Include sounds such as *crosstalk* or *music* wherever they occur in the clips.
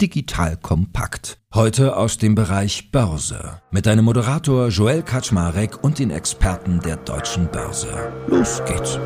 Digital Kompakt. Heute aus dem Bereich Börse. Mit deinem Moderator Joel Kaczmarek und den Experten der deutschen Börse. Los geht's.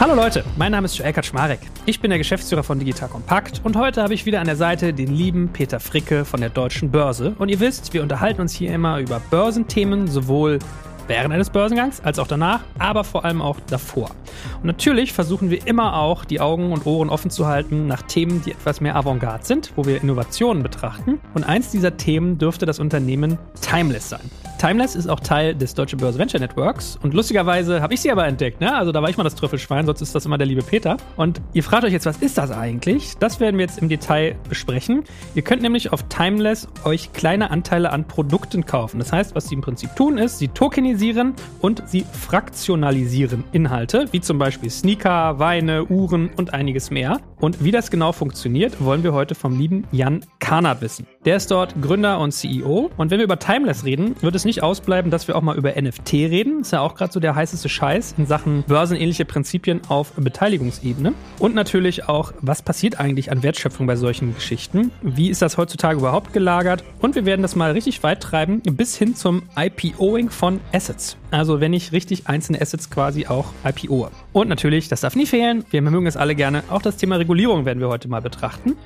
Hallo Leute, mein Name ist Joel Kaczmarek. Ich bin der Geschäftsführer von Digital Compact und heute habe ich wieder an der Seite den lieben Peter Fricke von der Deutschen Börse. Und ihr wisst, wir unterhalten uns hier immer über Börsenthemen, sowohl während eines Börsengangs als auch danach, aber vor allem auch davor. Und natürlich versuchen wir immer auch, die Augen und Ohren offen zu halten nach Themen, die etwas mehr Avantgarde sind, wo wir Innovationen betrachten. Und eins dieser Themen dürfte das Unternehmen Timeless sein. Timeless ist auch Teil des Deutsche Börse Venture Networks und lustigerweise habe ich sie aber entdeckt, ne? Also da war ich mal das Trüffelschwein, sonst ist das immer der liebe Peter. Und ihr fragt euch jetzt, was ist das eigentlich? Das werden wir jetzt im Detail besprechen. Ihr könnt nämlich auf Timeless euch kleine Anteile an Produkten kaufen. Das heißt, was sie im Prinzip tun, ist, sie tokenisieren und sie fraktionalisieren Inhalte, wie zum Beispiel Sneaker, Weine, Uhren und einiges mehr. Und wie das genau funktioniert, wollen wir heute vom lieben Jan Karnert wissen. Der ist dort Gründer und CEO. Und wenn wir über Timeless reden, wird es nicht ausbleiben, dass wir auch mal über NFT reden. Ist ja auch gerade so der heißeste Scheiß in Sachen börsenähnliche Prinzipien auf Beteiligungsebene. Und natürlich auch, was passiert eigentlich an Wertschöpfung bei solchen Geschichten? Wie ist das heutzutage überhaupt gelagert? Und wir werden das mal richtig weit treiben bis hin zum IPOing von Assets. Also wenn ich richtig einzelne Assets quasi auch IPO. Und natürlich, das darf nie fehlen, wir mögen es alle gerne, auch das Thema Regulierung werden wir heute mal betrachten.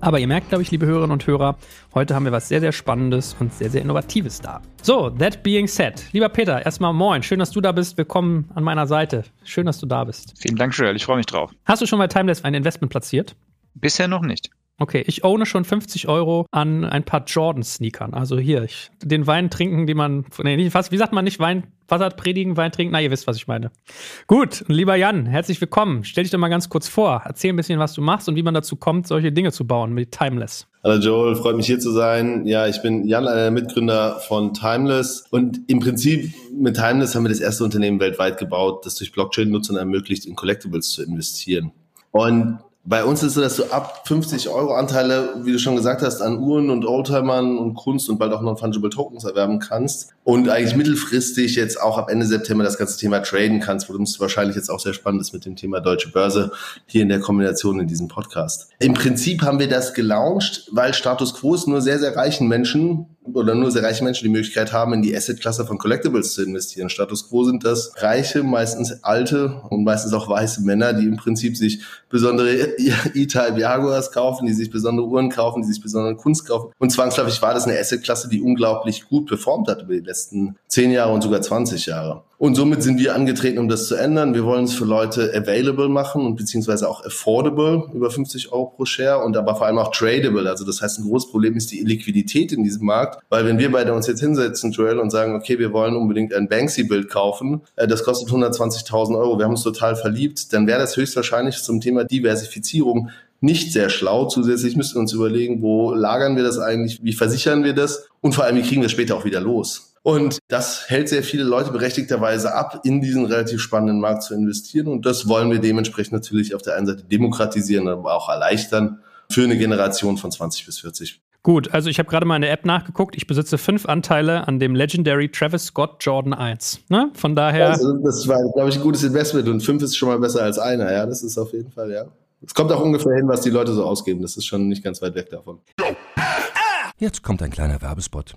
Aber ihr merkt, glaube ich, liebe Hörerinnen und Hörer, heute haben wir was sehr, sehr Spannendes und sehr, sehr Innovatives da. So, that being said, lieber Peter, erstmal moin. Schön, dass du da bist. Willkommen an meiner Seite. Schön, dass du da bist. Vielen Dank, Joel. Ich freue mich drauf. Hast du schon bei Timeless ein Investment platziert? Bisher noch nicht. Okay, ich ohne schon 50 Euro an ein paar Jordan-Sneakern. Also hier, ich, den Wein trinken, die man, nee, nicht, was, wie sagt man nicht Wein, Wasser predigen, Wein trinken? Na, ihr wisst, was ich meine. Gut, lieber Jan, herzlich willkommen. Stell dich doch mal ganz kurz vor. Erzähl ein bisschen, was du machst und wie man dazu kommt, solche Dinge zu bauen mit Timeless. Hallo Joel, freut mich hier zu sein. Ja, ich bin Jan, einer der Mitgründer von Timeless. Und im Prinzip mit Timeless haben wir das erste Unternehmen weltweit gebaut, das durch Blockchain-Nutzung ermöglicht, in Collectibles zu investieren. Und bei uns ist es so, dass du ab 50 Euro Anteile, wie du schon gesagt hast, an Uhren und Oldtimern und Kunst und bald auch Non-Fungible Tokens erwerben kannst und eigentlich mittelfristig jetzt auch ab Ende September das ganze Thema traden kannst, worum es wahrscheinlich jetzt auch sehr spannend ist mit dem Thema Deutsche Börse hier in der Kombination in diesem Podcast. Im Prinzip haben wir das gelauncht, weil Status Quo ist nur sehr, sehr reichen Menschen oder nur sehr reiche Menschen die Möglichkeit haben, in die Asset-Klasse von Collectibles zu investieren. Status quo sind das reiche, meistens alte und meistens auch weiße Männer, die im Prinzip sich besondere *laughs* E-Type Jaguars kaufen, die sich besondere Uhren kaufen, die sich besondere Kunst kaufen. Und zwangsläufig war das eine Asset-Klasse, die unglaublich gut performt hat über die letzten zehn Jahre und sogar 20 Jahre. Und somit sind wir angetreten, um das zu ändern. Wir wollen es für Leute available machen und beziehungsweise auch affordable über 50 Euro pro Share und aber vor allem auch tradable. Also das heißt, ein großes Problem ist die Liquidität in diesem Markt, weil wenn wir beide uns jetzt hinsetzen, Joel, und sagen, okay, wir wollen unbedingt ein Banksy-Bild kaufen, äh, das kostet 120.000 Euro, wir haben uns total verliebt, dann wäre das höchstwahrscheinlich zum Thema Diversifizierung nicht sehr schlau. Zusätzlich müssten wir uns überlegen, wo lagern wir das eigentlich, wie versichern wir das und vor allem, wie kriegen wir es später auch wieder los. Und das hält sehr viele Leute berechtigterweise ab, in diesen relativ spannenden Markt zu investieren. Und das wollen wir dementsprechend natürlich auf der einen Seite demokratisieren, aber auch erleichtern für eine Generation von 20 bis 40. Gut, also ich habe gerade mal in der App nachgeguckt. Ich besitze fünf Anteile an dem Legendary Travis Scott Jordan 1. Ne? Von daher. Also das war, glaube ich, ein gutes Investment und fünf ist schon mal besser als einer. Ja, das ist auf jeden Fall, ja. Es kommt auch ungefähr hin, was die Leute so ausgeben. Das ist schon nicht ganz weit weg davon. Jetzt kommt ein kleiner Werbespot.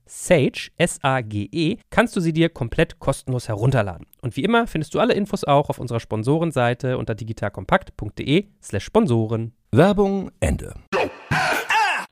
Sage, S-A-G-E, kannst du sie dir komplett kostenlos herunterladen. Und wie immer findest du alle Infos auch auf unserer Sponsorenseite unter digitalkompakt.de slash Sponsoren. Werbung Ende.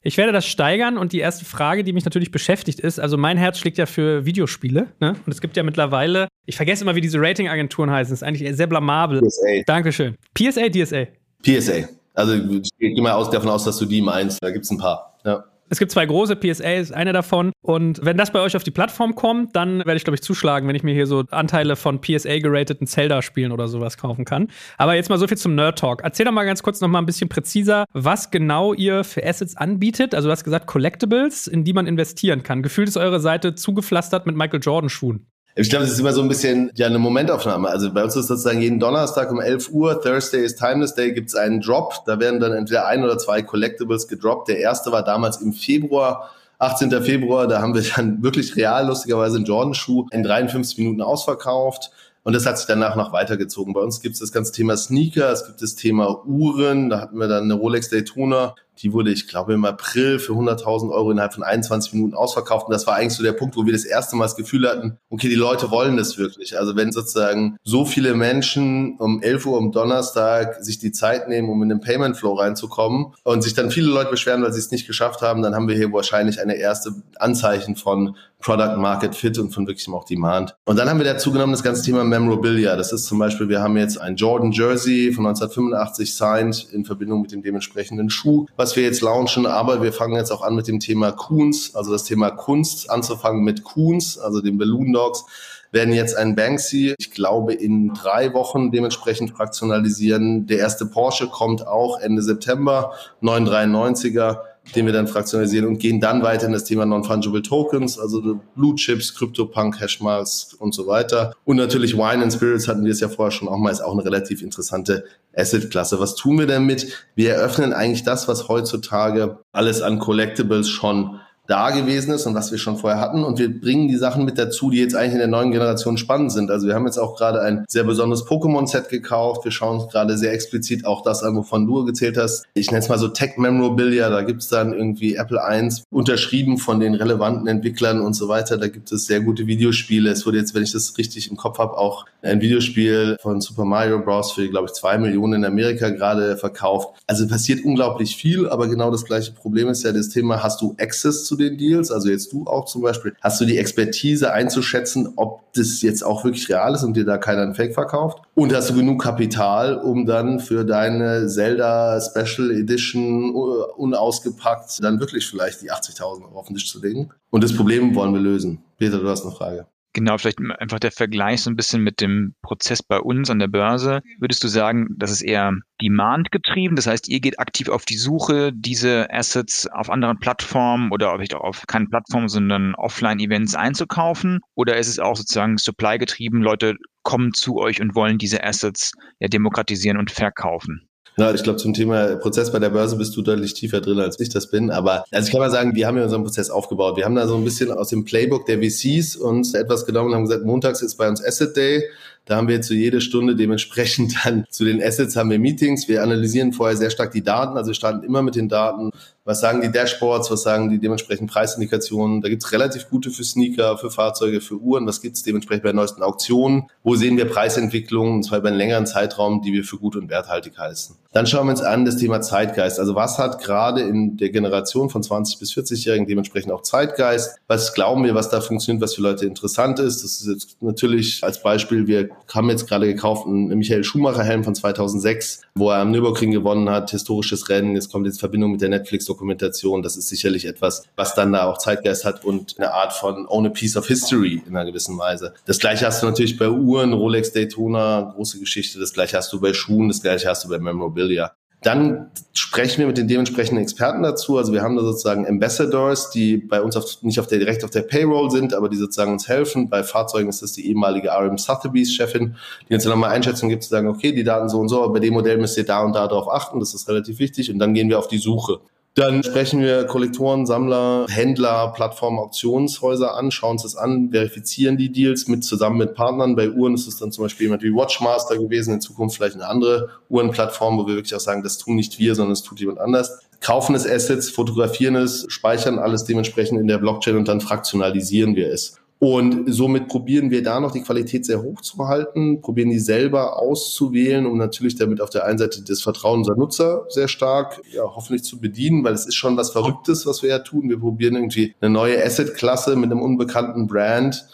Ich werde das steigern und die erste Frage, die mich natürlich beschäftigt, ist: Also, mein Herz schlägt ja für Videospiele. Ne? Und es gibt ja mittlerweile, ich vergesse immer, wie diese Ratingagenturen heißen. Das ist eigentlich sehr blamabel. PSA. Dankeschön. PSA, DSA. PSA. Also ich gehe mal aus, davon aus, dass du die meinst. Da gibt es ein paar. Ja. Es gibt zwei große PSAs, eine davon. Und wenn das bei euch auf die Plattform kommt, dann werde ich, glaube ich, zuschlagen, wenn ich mir hier so Anteile von PSA-gerateten Zelda-Spielen oder sowas kaufen kann. Aber jetzt mal so viel zum Nerd-Talk. Erzähl doch mal ganz kurz noch mal ein bisschen präziser, was genau ihr für Assets anbietet. Also du hast gesagt Collectibles, in die man investieren kann. Gefühlt ist eure Seite zugepflastert mit Michael Jordan-Schuhen. Ich glaube, das ist immer so ein bisschen ja eine Momentaufnahme. Also bei uns ist sozusagen jeden Donnerstag um 11 Uhr, Thursday ist Timeless Day, gibt es einen Drop. Da werden dann entweder ein oder zwei Collectibles gedroppt. Der erste war damals im Februar. 18. Februar, da haben wir dann wirklich real lustigerweise einen Jordan-Schuh in 53 Minuten ausverkauft. Und das hat sich danach noch weitergezogen. Bei uns gibt es das ganze Thema Sneaker, es gibt das Thema Uhren, da hatten wir dann eine Rolex Daytona, die wurde, ich glaube, im April für 100.000 Euro innerhalb von 21 Minuten ausverkauft. Und das war eigentlich so der Punkt, wo wir das erste Mal das Gefühl hatten, okay, die Leute wollen das wirklich. Also wenn sozusagen so viele Menschen um 11 Uhr am Donnerstag sich die Zeit nehmen, um in den Payment Flow reinzukommen und sich dann viele Leute beschweren, weil sie es nicht geschafft haben, dann haben wir hier wahrscheinlich eine erste Anzeichen von Product Market Fit und von wirklichem auch Demand. Und dann haben wir dazu genommen das ganze Thema Memorabilia. Das ist zum Beispiel, wir haben jetzt ein Jordan Jersey von 1985 signed in Verbindung mit dem dementsprechenden Schuh, was wir jetzt launchen. Aber wir fangen jetzt auch an mit dem Thema Coons, also das Thema Kunst anzufangen mit Coons, also den Balloon Dogs werden jetzt ein Banksy, ich glaube, in drei Wochen dementsprechend fraktionalisieren. Der erste Porsche kommt auch Ende September, 993er den wir dann fraktionalisieren und gehen dann weiter in das Thema Non-Fungible Tokens, also Blue Chips, CryptoPunk, Hashmarks und so weiter. Und natürlich Wine and Spirits hatten wir es ja vorher schon auch mal, ist auch eine relativ interessante Asset-Klasse. Was tun wir damit? Wir eröffnen eigentlich das, was heutzutage alles an Collectibles schon da gewesen ist und was wir schon vorher hatten. Und wir bringen die Sachen mit dazu, die jetzt eigentlich in der neuen Generation spannend sind. Also wir haben jetzt auch gerade ein sehr besonderes Pokémon-Set gekauft. Wir schauen uns gerade sehr explizit auch das an, wovon du gezählt hast. Ich nenne es mal so Tech Memorabilia. Da gibt es dann irgendwie Apple 1 unterschrieben von den relevanten Entwicklern und so weiter. Da gibt es sehr gute Videospiele. Es wurde jetzt, wenn ich das richtig im Kopf habe, auch ein Videospiel von Super Mario Bros. für, glaube ich, zwei Millionen in Amerika gerade verkauft. Also passiert unglaublich viel, aber genau das gleiche Problem ist ja das Thema, hast du Access zu den Deals, also jetzt du auch zum Beispiel, hast du die Expertise einzuschätzen, ob das jetzt auch wirklich real ist und dir da keiner einen Fake verkauft? Und hast du genug Kapital, um dann für deine Zelda Special Edition unausgepackt dann wirklich vielleicht die 80.000 Euro auf den Tisch zu legen? Und das Problem wollen wir lösen. Peter, du hast eine Frage. Genau, vielleicht einfach der Vergleich so ein bisschen mit dem Prozess bei uns an der Börse. Würdest du sagen, das ist eher Demand getrieben? Das heißt, ihr geht aktiv auf die Suche, diese Assets auf anderen Plattformen oder vielleicht auch auf keine Plattform, sondern Offline-Events einzukaufen? Oder ist es auch sozusagen Supply getrieben? Leute kommen zu euch und wollen diese Assets ja demokratisieren und verkaufen? Ja, ich glaube, zum Thema Prozess bei der Börse bist du deutlich tiefer drin, als ich das bin. Aber also ich kann mal sagen, wir haben ja unseren Prozess aufgebaut. Wir haben da so ein bisschen aus dem Playbook der VCs uns etwas genommen und haben gesagt, montags ist bei uns Asset Day. Da haben wir zu jede Stunde dementsprechend *laughs* dann zu den Assets haben wir Meetings. Wir analysieren vorher sehr stark die Daten. Also wir starten immer mit den Daten. Was sagen die Dashboards? Was sagen die dementsprechend Preisindikationen? Da gibt's relativ gute für Sneaker, für Fahrzeuge, für Uhren. Was gibt's dementsprechend bei neuesten Auktionen? Wo sehen wir Preisentwicklungen? Und zwar über einen längeren Zeitraum, die wir für gut und werthaltig heißen. Dann schauen wir uns an das Thema Zeitgeist. Also was hat gerade in der Generation von 20 bis 40-Jährigen dementsprechend auch Zeitgeist? Was glauben wir, was da funktioniert, was für Leute interessant ist? Das ist jetzt natürlich als Beispiel, wir haben jetzt gerade gekauft einen Michael Schumacher Helm von 2006, wo er am Nürburgring gewonnen hat, historisches Rennen. Jetzt kommt jetzt Verbindung mit der Netflix-Dokumentation. Das ist sicherlich etwas, was dann da auch Zeitgeist hat und eine Art von Own a Piece of History in einer gewissen Weise. Das gleiche hast du natürlich bei Uhren, Rolex Daytona, große Geschichte. Das gleiche hast du bei Schuhen, das gleiche hast du bei Memorabilia. Dann sprechen wir mit den dementsprechenden Experten dazu. Also wir haben da sozusagen Ambassadors, die bei uns auf, nicht auf der, direkt auf der Payroll sind, aber die sozusagen uns helfen. Bei Fahrzeugen ist das die ehemalige RM Sotheby's Chefin, die uns dann nochmal Einschätzung gibt, zu sagen, okay, die Daten so und so, aber bei dem Modell müsst ihr da und da drauf achten. Das ist relativ wichtig. Und dann gehen wir auf die Suche. Dann sprechen wir Kollektoren, Sammler, Händler, Plattformen, Auktionshäuser an, schauen uns das an, verifizieren die Deals mit zusammen mit Partnern. Bei Uhren ist es dann zum Beispiel jemand wie Watchmaster gewesen, in Zukunft vielleicht eine andere Uhrenplattform, wo wir wirklich auch sagen, das tun nicht wir, sondern das tut jemand anders. Kaufen es Assets, fotografieren es, speichern alles dementsprechend in der Blockchain und dann fraktionalisieren wir es. Und somit probieren wir da noch die Qualität sehr hoch zu halten, probieren die selber auszuwählen, um natürlich damit auf der einen Seite das Vertrauen unserer Nutzer sehr stark, ja, hoffentlich zu bedienen, weil es ist schon was Verrücktes, was wir ja tun. Wir probieren irgendwie eine neue Asset-Klasse mit einem unbekannten Brand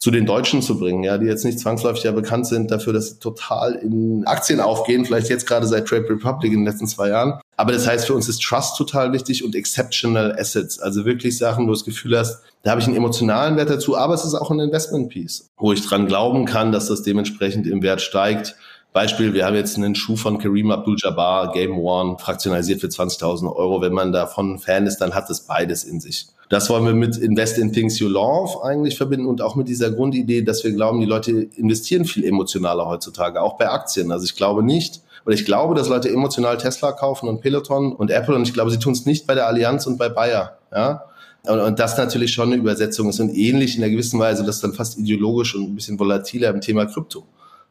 zu den Deutschen zu bringen, ja, die jetzt nicht zwangsläufig ja bekannt sind dafür, dass sie total in Aktien aufgehen, vielleicht jetzt gerade seit Trade Republic in den letzten zwei Jahren. Aber das heißt, für uns ist Trust total wichtig und Exceptional Assets, also wirklich Sachen, wo du das Gefühl hast, da habe ich einen emotionalen Wert dazu, aber es ist auch ein Investment Piece, wo ich dran glauben kann, dass das dementsprechend im Wert steigt. Beispiel, wir haben jetzt einen Schuh von Kareem Abdul-Jabbar, Game One, fraktionalisiert für 20.000 Euro. Wenn man davon Fan ist, dann hat es beides in sich. Das wollen wir mit Invest in Things You Love eigentlich verbinden und auch mit dieser Grundidee, dass wir glauben, die Leute investieren viel emotionaler heutzutage, auch bei Aktien. Also ich glaube nicht, oder ich glaube, dass Leute emotional Tesla kaufen und Peloton und Apple und ich glaube, sie tun es nicht bei der Allianz und bei Bayer. Ja? Und, und das natürlich schon eine Übersetzung ist und ähnlich in einer gewissen Weise, das dann fast ideologisch und ein bisschen volatiler im Thema Krypto.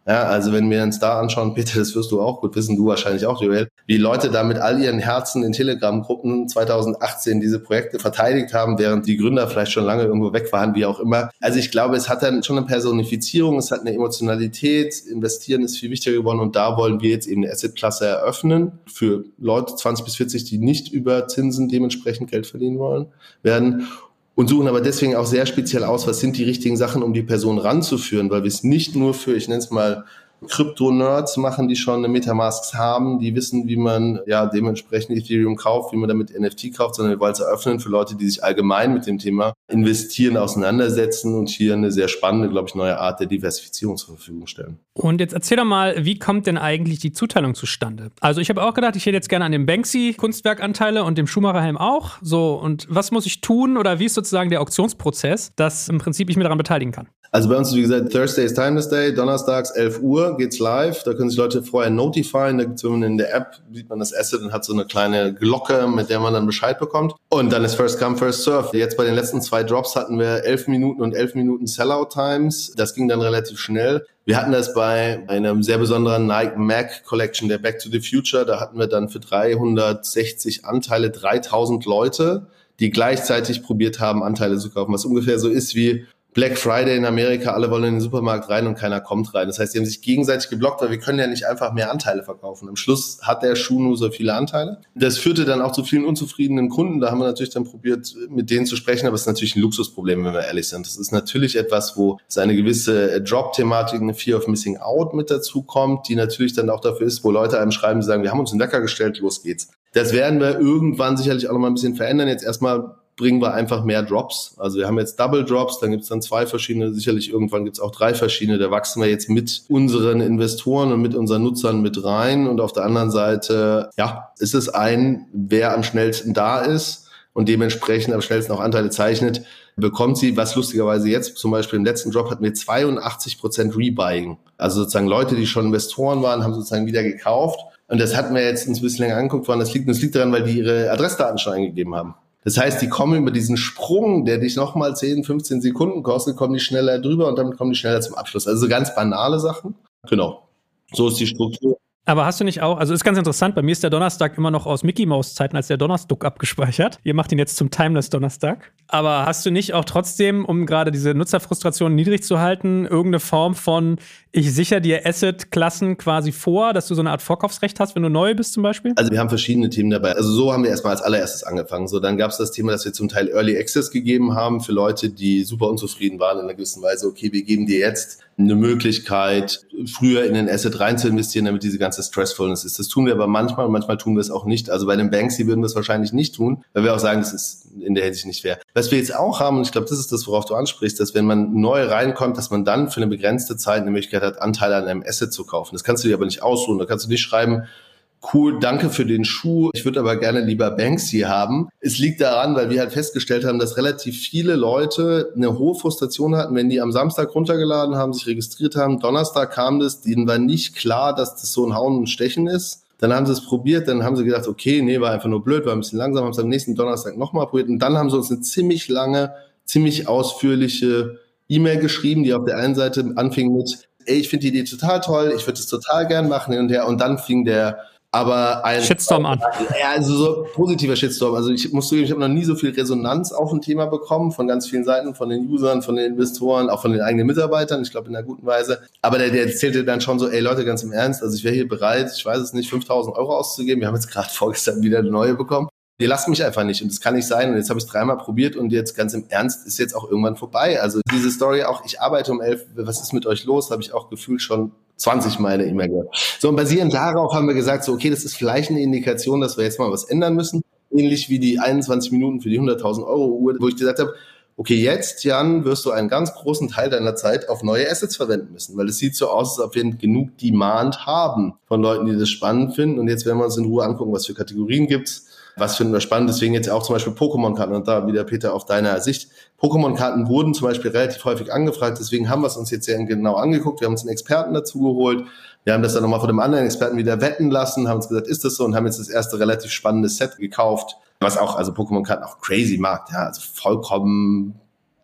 Ja, also wenn wir uns da anschauen, Peter, das wirst du auch gut wissen, du wahrscheinlich auch, Joel, wie Leute da mit all ihren Herzen in Telegram-Gruppen 2018 diese Projekte verteidigt haben, während die Gründer vielleicht schon lange irgendwo weg waren, wie auch immer. Also ich glaube, es hat dann schon eine Personifizierung, es hat eine Emotionalität, investieren ist viel wichtiger geworden und da wollen wir jetzt eben eine Asset-Klasse eröffnen für Leute 20 bis 40, die nicht über Zinsen dementsprechend Geld verdienen wollen, werden und suchen aber deswegen auch sehr speziell aus, was sind die richtigen Sachen, um die Person ranzuführen, weil wir es nicht nur für, ich nenne es mal, Krypto-Nerds machen, die schon eine Metamask haben, die wissen, wie man ja dementsprechend Ethereum kauft, wie man damit NFT kauft, sondern wir wollen es eröffnen für Leute, die sich allgemein mit dem Thema investieren, auseinandersetzen und hier eine sehr spannende, glaube ich, neue Art der Diversifizierung zur Verfügung stellen. Und jetzt erzähl doch mal, wie kommt denn eigentlich die Zuteilung zustande? Also ich habe auch gedacht, ich hätte jetzt gerne an dem Banksy Kunstwerkanteile und dem Schumacherhelm auch. So, und was muss ich tun oder wie ist sozusagen der Auktionsprozess, dass im Prinzip ich mich daran beteiligen kann? Also bei uns, wie gesagt, Thursday is Timeless Day, donnerstags 11 Uhr geht's live. Da können sich Leute vorher notifieren. Da gibt's, in der App sieht man das Asset und hat so eine kleine Glocke, mit der man dann Bescheid bekommt. Und dann ist First Come, First Serve. Jetzt bei den letzten zwei Drops hatten wir 11 Minuten und 11 Minuten Sellout Times. Das ging dann relativ schnell. Wir hatten das bei einem sehr besonderen Nike Mac Collection, der Back to the Future. Da hatten wir dann für 360 Anteile 3000 Leute, die gleichzeitig probiert haben, Anteile zu kaufen, was ungefähr so ist wie Black Friday in Amerika, alle wollen in den Supermarkt rein und keiner kommt rein. Das heißt, die haben sich gegenseitig geblockt, weil wir können ja nicht einfach mehr Anteile verkaufen. Am Schluss hat der Schuh nur so viele Anteile. Das führte dann auch zu vielen unzufriedenen Kunden. Da haben wir natürlich dann probiert, mit denen zu sprechen, aber es ist natürlich ein Luxusproblem, wenn wir ehrlich sind. Das ist natürlich etwas, wo es eine gewisse Drop-Thematik, eine Fear of Missing Out mit dazu kommt, die natürlich dann auch dafür ist, wo Leute einem schreiben, die sagen, wir haben uns einen Wecker gestellt, los geht's. Das werden wir irgendwann sicherlich auch noch mal ein bisschen verändern. Jetzt erstmal bringen wir einfach mehr Drops. Also wir haben jetzt Double Drops, dann gibt es dann zwei verschiedene, sicherlich irgendwann gibt es auch drei verschiedene. Da wachsen wir jetzt mit unseren Investoren und mit unseren Nutzern mit rein. Und auf der anderen Seite, ja, ist es ein, wer am schnellsten da ist und dementsprechend am schnellsten auch Anteile zeichnet, bekommt sie, was lustigerweise jetzt zum Beispiel im letzten Drop hatten wir 82 Prozent Rebuying. Also sozusagen Leute, die schon Investoren waren, haben sozusagen wieder gekauft. Und das hatten wir jetzt uns ein bisschen länger angeguckt, woran das liegt. Und das liegt daran, weil die ihre Adressdaten schon eingegeben haben. Das heißt, die kommen über diesen Sprung, der dich nochmal 10, 15 Sekunden kostet, kommen die schneller drüber und damit kommen die schneller zum Abschluss. Also so ganz banale Sachen. Genau. So ist die Struktur. Aber hast du nicht auch, also ist ganz interessant, bei mir ist der Donnerstag immer noch aus Mickey Mouse Zeiten als der Donnerstag abgespeichert. Ihr macht ihn jetzt zum Timeless Donnerstag. Aber hast du nicht auch trotzdem, um gerade diese Nutzerfrustration niedrig zu halten, irgendeine Form von, ich sichere dir Asset-Klassen quasi vor, dass du so eine Art Vorkaufsrecht hast, wenn du neu bist zum Beispiel? Also wir haben verschiedene Themen dabei. Also so haben wir erstmal als allererstes angefangen. So, dann gab es das Thema, dass wir zum Teil Early Access gegeben haben für Leute, die super unzufrieden waren in einer gewissen Weise. Okay, wir geben dir jetzt eine Möglichkeit, früher in den Asset rein zu investieren, damit diese ganze Stressfulness ist. Das tun wir aber manchmal und manchmal tun wir es auch nicht. Also bei den Banksy würden wir es wahrscheinlich nicht tun, weil wir auch sagen, das ist in der Hinsicht nicht fair. Was wir jetzt auch haben, und ich glaube, das ist das, worauf du ansprichst, dass wenn man neu reinkommt, dass man dann für eine begrenzte Zeit eine Möglichkeit hat, Anteile an einem Asset zu kaufen. Das kannst du dir aber nicht ausruhen. Da kannst du nicht schreiben, cool, danke für den Schuh, ich würde aber gerne lieber Banksy haben. Es liegt daran, weil wir halt festgestellt haben, dass relativ viele Leute eine hohe Frustration hatten, wenn die am Samstag runtergeladen haben, sich registriert haben. Donnerstag kam das, denen war nicht klar, dass das so ein Hauen und Stechen ist. Dann haben sie es probiert, dann haben sie gedacht, okay, nee, war einfach nur blöd, war ein bisschen langsam, haben es am nächsten Donnerstag nochmal probiert. Und dann haben sie uns eine ziemlich lange, ziemlich ausführliche E-Mail geschrieben, die auf der einen Seite anfing mit, ey, ich finde die Idee total toll, ich würde es total gern machen hin und her. Und dann fing der aber ein Shitstorm an. Ja, also so positiver Shitstorm. Also ich muss zugeben, ich habe noch nie so viel Resonanz auf ein Thema bekommen von ganz vielen Seiten, von den Usern, von den Investoren, auch von den eigenen Mitarbeitern. Ich glaube in einer guten Weise. Aber der, der erzählte dann schon so, ey Leute, ganz im Ernst, also ich wäre hier bereit, ich weiß es nicht, 5000 Euro auszugeben. Wir haben jetzt gerade *laughs* vorgestern wieder eine neue bekommen. Die lassen mich einfach nicht und das kann nicht sein. Und jetzt habe ich es dreimal probiert und jetzt ganz im Ernst ist jetzt auch irgendwann vorbei. Also diese Story auch, ich arbeite um elf, was ist mit euch los, habe ich auch gefühlt schon 20 Mal eine E-Mail gehört. So, und basierend darauf haben wir gesagt, so, okay, das ist vielleicht eine Indikation, dass wir jetzt mal was ändern müssen. Ähnlich wie die 21 Minuten für die 100.000 Euro Uhr, wo ich gesagt habe, okay, jetzt, Jan, wirst du einen ganz großen Teil deiner Zeit auf neue Assets verwenden müssen, weil es sieht so aus, als ob wir genug Demand haben von Leuten, die das spannend finden. Und jetzt werden wir uns in Ruhe angucken, was für Kategorien gibt's was finden wir spannend? Deswegen jetzt auch zum Beispiel Pokémon-Karten und da wieder Peter auf deiner Sicht. Pokémon-Karten wurden zum Beispiel relativ häufig angefragt, deswegen haben wir es uns jetzt sehr genau angeguckt. Wir haben uns einen Experten dazu geholt. Wir haben das dann nochmal von dem anderen Experten wieder wetten lassen, haben uns gesagt, ist das so und haben jetzt das erste relativ spannende Set gekauft, was auch, also Pokémon-Karten auch crazy macht, ja, also vollkommen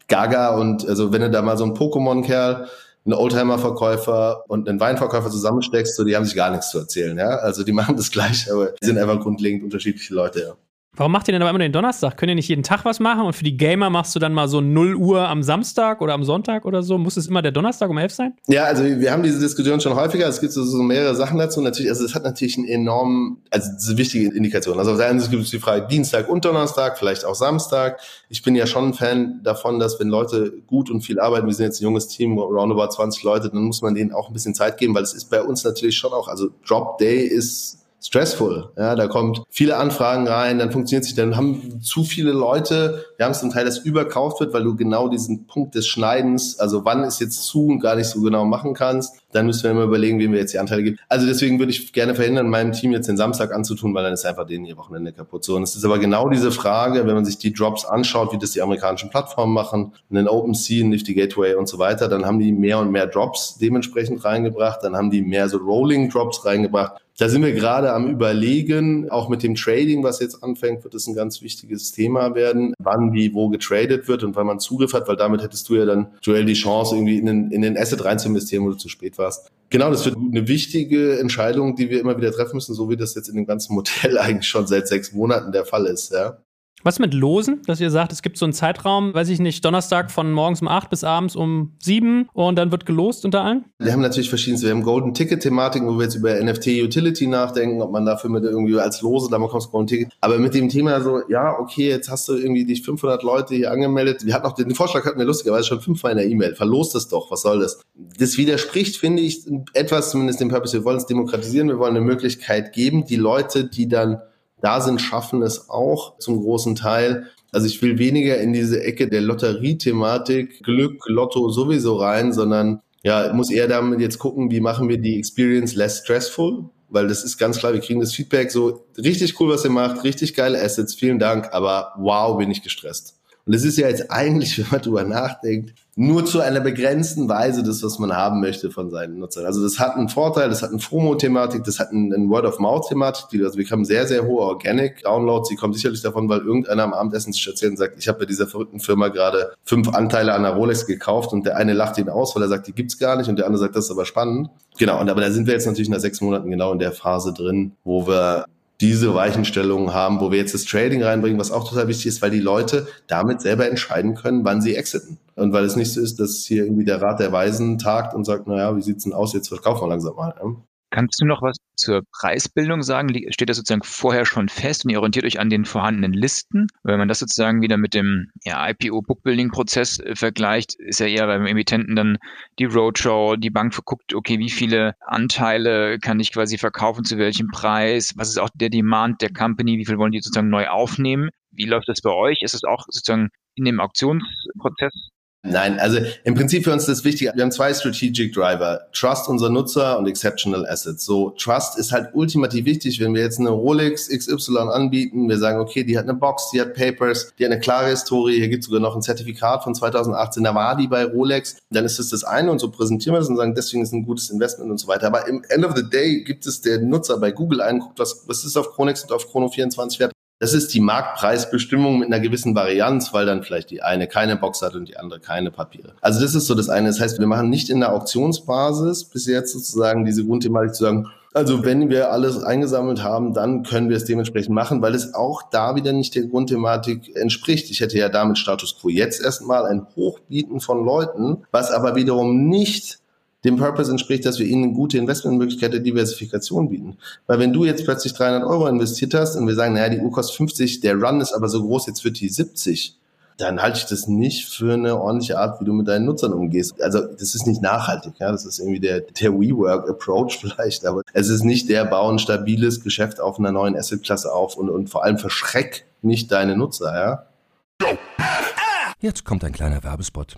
gaga und also wenn du da mal so einen Pokémon-Kerl einen Oldtimer-Verkäufer und einen Weinverkäufer zusammensteckst, so die haben sich gar nichts zu erzählen, ja. Also die *laughs* machen das gleich, aber die sind einfach grundlegend unterschiedliche Leute, ja. Warum macht ihr denn aber immer den Donnerstag? Könnt ihr nicht jeden Tag was machen? Und für die Gamer machst du dann mal so 0 Uhr am Samstag oder am Sonntag oder so? Muss es immer der Donnerstag um 11 sein? Ja, also wir haben diese Diskussion schon häufiger. Es gibt so, so mehrere Sachen dazu. Natürlich, also es hat natürlich einen enormen, also diese wichtige Indikation. Also auf der einen Seite gibt es die Frage Dienstag und Donnerstag, vielleicht auch Samstag. Ich bin ja schon ein Fan davon, dass wenn Leute gut und viel arbeiten, wir sind jetzt ein junges Team, roundabout 20 Leute, dann muss man denen auch ein bisschen Zeit geben, weil es ist bei uns natürlich schon auch, also Drop Day ist stressful. Ja, da kommt viele Anfragen rein, dann funktioniert sich, dann haben zu viele Leute, wir haben es zum Teil, das überkauft wird, weil du genau diesen Punkt des Schneidens, also wann ist jetzt zu und gar nicht so genau machen kannst. Dann müssen wir immer überlegen, wem wir jetzt die Anteile geben. Also deswegen würde ich gerne verhindern, meinem Team jetzt den Samstag anzutun, weil dann ist einfach denen ihr Wochenende kaputt. So, und es ist aber genau diese Frage, wenn man sich die Drops anschaut, wie das die amerikanischen Plattformen machen, einen OpenSea, Nifty Gateway und so weiter, dann haben die mehr und mehr Drops dementsprechend reingebracht, dann haben die mehr so Rolling Drops reingebracht da sind wir gerade am Überlegen, auch mit dem Trading, was jetzt anfängt, wird es ein ganz wichtiges Thema werden, wann, wie, wo getradet wird und wann man Zugriff hat, weil damit hättest du ja dann, Joel, die Chance, irgendwie in den, in den Asset rein wo du zu spät warst. Genau, das wird eine wichtige Entscheidung, die wir immer wieder treffen müssen, so wie das jetzt in dem ganzen Modell *laughs* eigentlich schon seit sechs Monaten der Fall ist. Ja. Was mit Losen, dass ihr sagt, es gibt so einen Zeitraum, weiß ich nicht, Donnerstag von morgens um 8 bis abends um 7 und dann wird gelost unter allen? Wir haben natürlich verschiedene, wir haben Golden Ticket Thematiken, wo wir jetzt über NFT Utility nachdenken, ob man dafür mit irgendwie als Lose, da bekommst du Golden Ticket. Aber mit dem Thema so, ja, okay, jetzt hast du irgendwie dich 500 Leute hier angemeldet. Wir hatten auch den Vorschlag hatten wir lustigerweise schon fünfmal in der E-Mail. Verlost es doch, was soll das? Das widerspricht, finde ich, etwas zumindest dem Purpose. Wir wollen es demokratisieren, wir wollen eine Möglichkeit geben, die Leute, die dann da sind, schaffen es auch zum großen Teil. Also ich will weniger in diese Ecke der Lotteriethematik, Glück, Lotto sowieso rein, sondern ja, muss eher damit jetzt gucken, wie machen wir die Experience less stressful, weil das ist ganz klar, wir kriegen das Feedback so richtig cool, was ihr macht, richtig geile Assets, vielen Dank, aber wow, bin ich gestresst. Und das ist ja jetzt eigentlich, *laughs* wenn man drüber nachdenkt, nur zu einer begrenzten Weise das, was man haben möchte von seinen Nutzern. Also das hat einen Vorteil, das hat eine FOMO-Thematik, das hat eine Word-of-Mouth-Thematik. Also wir haben sehr, sehr hohe Organic-Downloads. Die kommen sicherlich davon, weil irgendeiner am Abendessen und sagt, ich habe bei dieser verrückten Firma gerade fünf Anteile an der Rolex gekauft und der eine lacht ihn aus, weil er sagt, die gibt's gar nicht und der andere sagt, das ist aber spannend. Genau, und aber da sind wir jetzt natürlich nach sechs Monaten genau in der Phase drin, wo wir diese Weichenstellungen haben, wo wir jetzt das Trading reinbringen, was auch total wichtig ist, weil die Leute damit selber entscheiden können, wann sie exiten. Und weil es nicht so ist, dass hier irgendwie der Rat der Weisen tagt und sagt, naja, wie sieht's denn aus, jetzt verkaufen wir langsam mal. Kannst du noch was zur Preisbildung sagen? Steht das sozusagen vorher schon fest und ihr orientiert euch an den vorhandenen Listen? Wenn man das sozusagen wieder mit dem ja, IPO-Bookbuilding-Prozess äh, vergleicht, ist ja eher beim Emittenten dann die Roadshow, die Bank guckt, okay, wie viele Anteile kann ich quasi verkaufen, zu welchem Preis, was ist auch der Demand der Company, wie viel wollen die sozusagen neu aufnehmen? Wie läuft das bei euch? Ist es auch sozusagen in dem Auktionsprozess Nein, also im Prinzip für uns das Wichtige, wir haben zwei Strategic Driver, Trust unserer Nutzer und Exceptional Assets. So, Trust ist halt ultimativ wichtig, wenn wir jetzt eine Rolex XY anbieten, wir sagen, okay, die hat eine Box, die hat Papers, die hat eine klare Historie, hier gibt es sogar noch ein Zertifikat von 2018, da war die bei Rolex, dann ist das das eine und so präsentieren wir das und sagen, deswegen ist ein gutes Investment und so weiter. Aber im End of the Day gibt es der Nutzer bei Google einen, guckt, was, was ist auf Chronex und auf Chrono 24 wert, das ist die Marktpreisbestimmung mit einer gewissen Varianz, weil dann vielleicht die eine keine Box hat und die andere keine Papiere. Also das ist so das eine. Das heißt, wir machen nicht in der Auktionsbasis bis jetzt sozusagen diese Grundthematik zu sagen, also wenn wir alles eingesammelt haben, dann können wir es dementsprechend machen, weil es auch da wieder nicht der Grundthematik entspricht. Ich hätte ja damit Status quo jetzt erstmal ein Hochbieten von Leuten, was aber wiederum nicht dem Purpose entspricht, dass wir ihnen eine gute Investmentmöglichkeit der Diversifikation bieten. Weil wenn du jetzt plötzlich 300 Euro investiert hast und wir sagen, naja, die Uhr kostet 50, der Run ist aber so groß, jetzt wird die 70, dann halte ich das nicht für eine ordentliche Art, wie du mit deinen Nutzern umgehst. Also das ist nicht nachhaltig, ja, das ist irgendwie der, der WeWork-Approach *laughs* vielleicht, aber es ist nicht der, bau ein stabiles Geschäft auf einer neuen Asset-Klasse auf und, und vor allem verschreck nicht deine Nutzer, ja. Jetzt kommt ein kleiner Werbespot.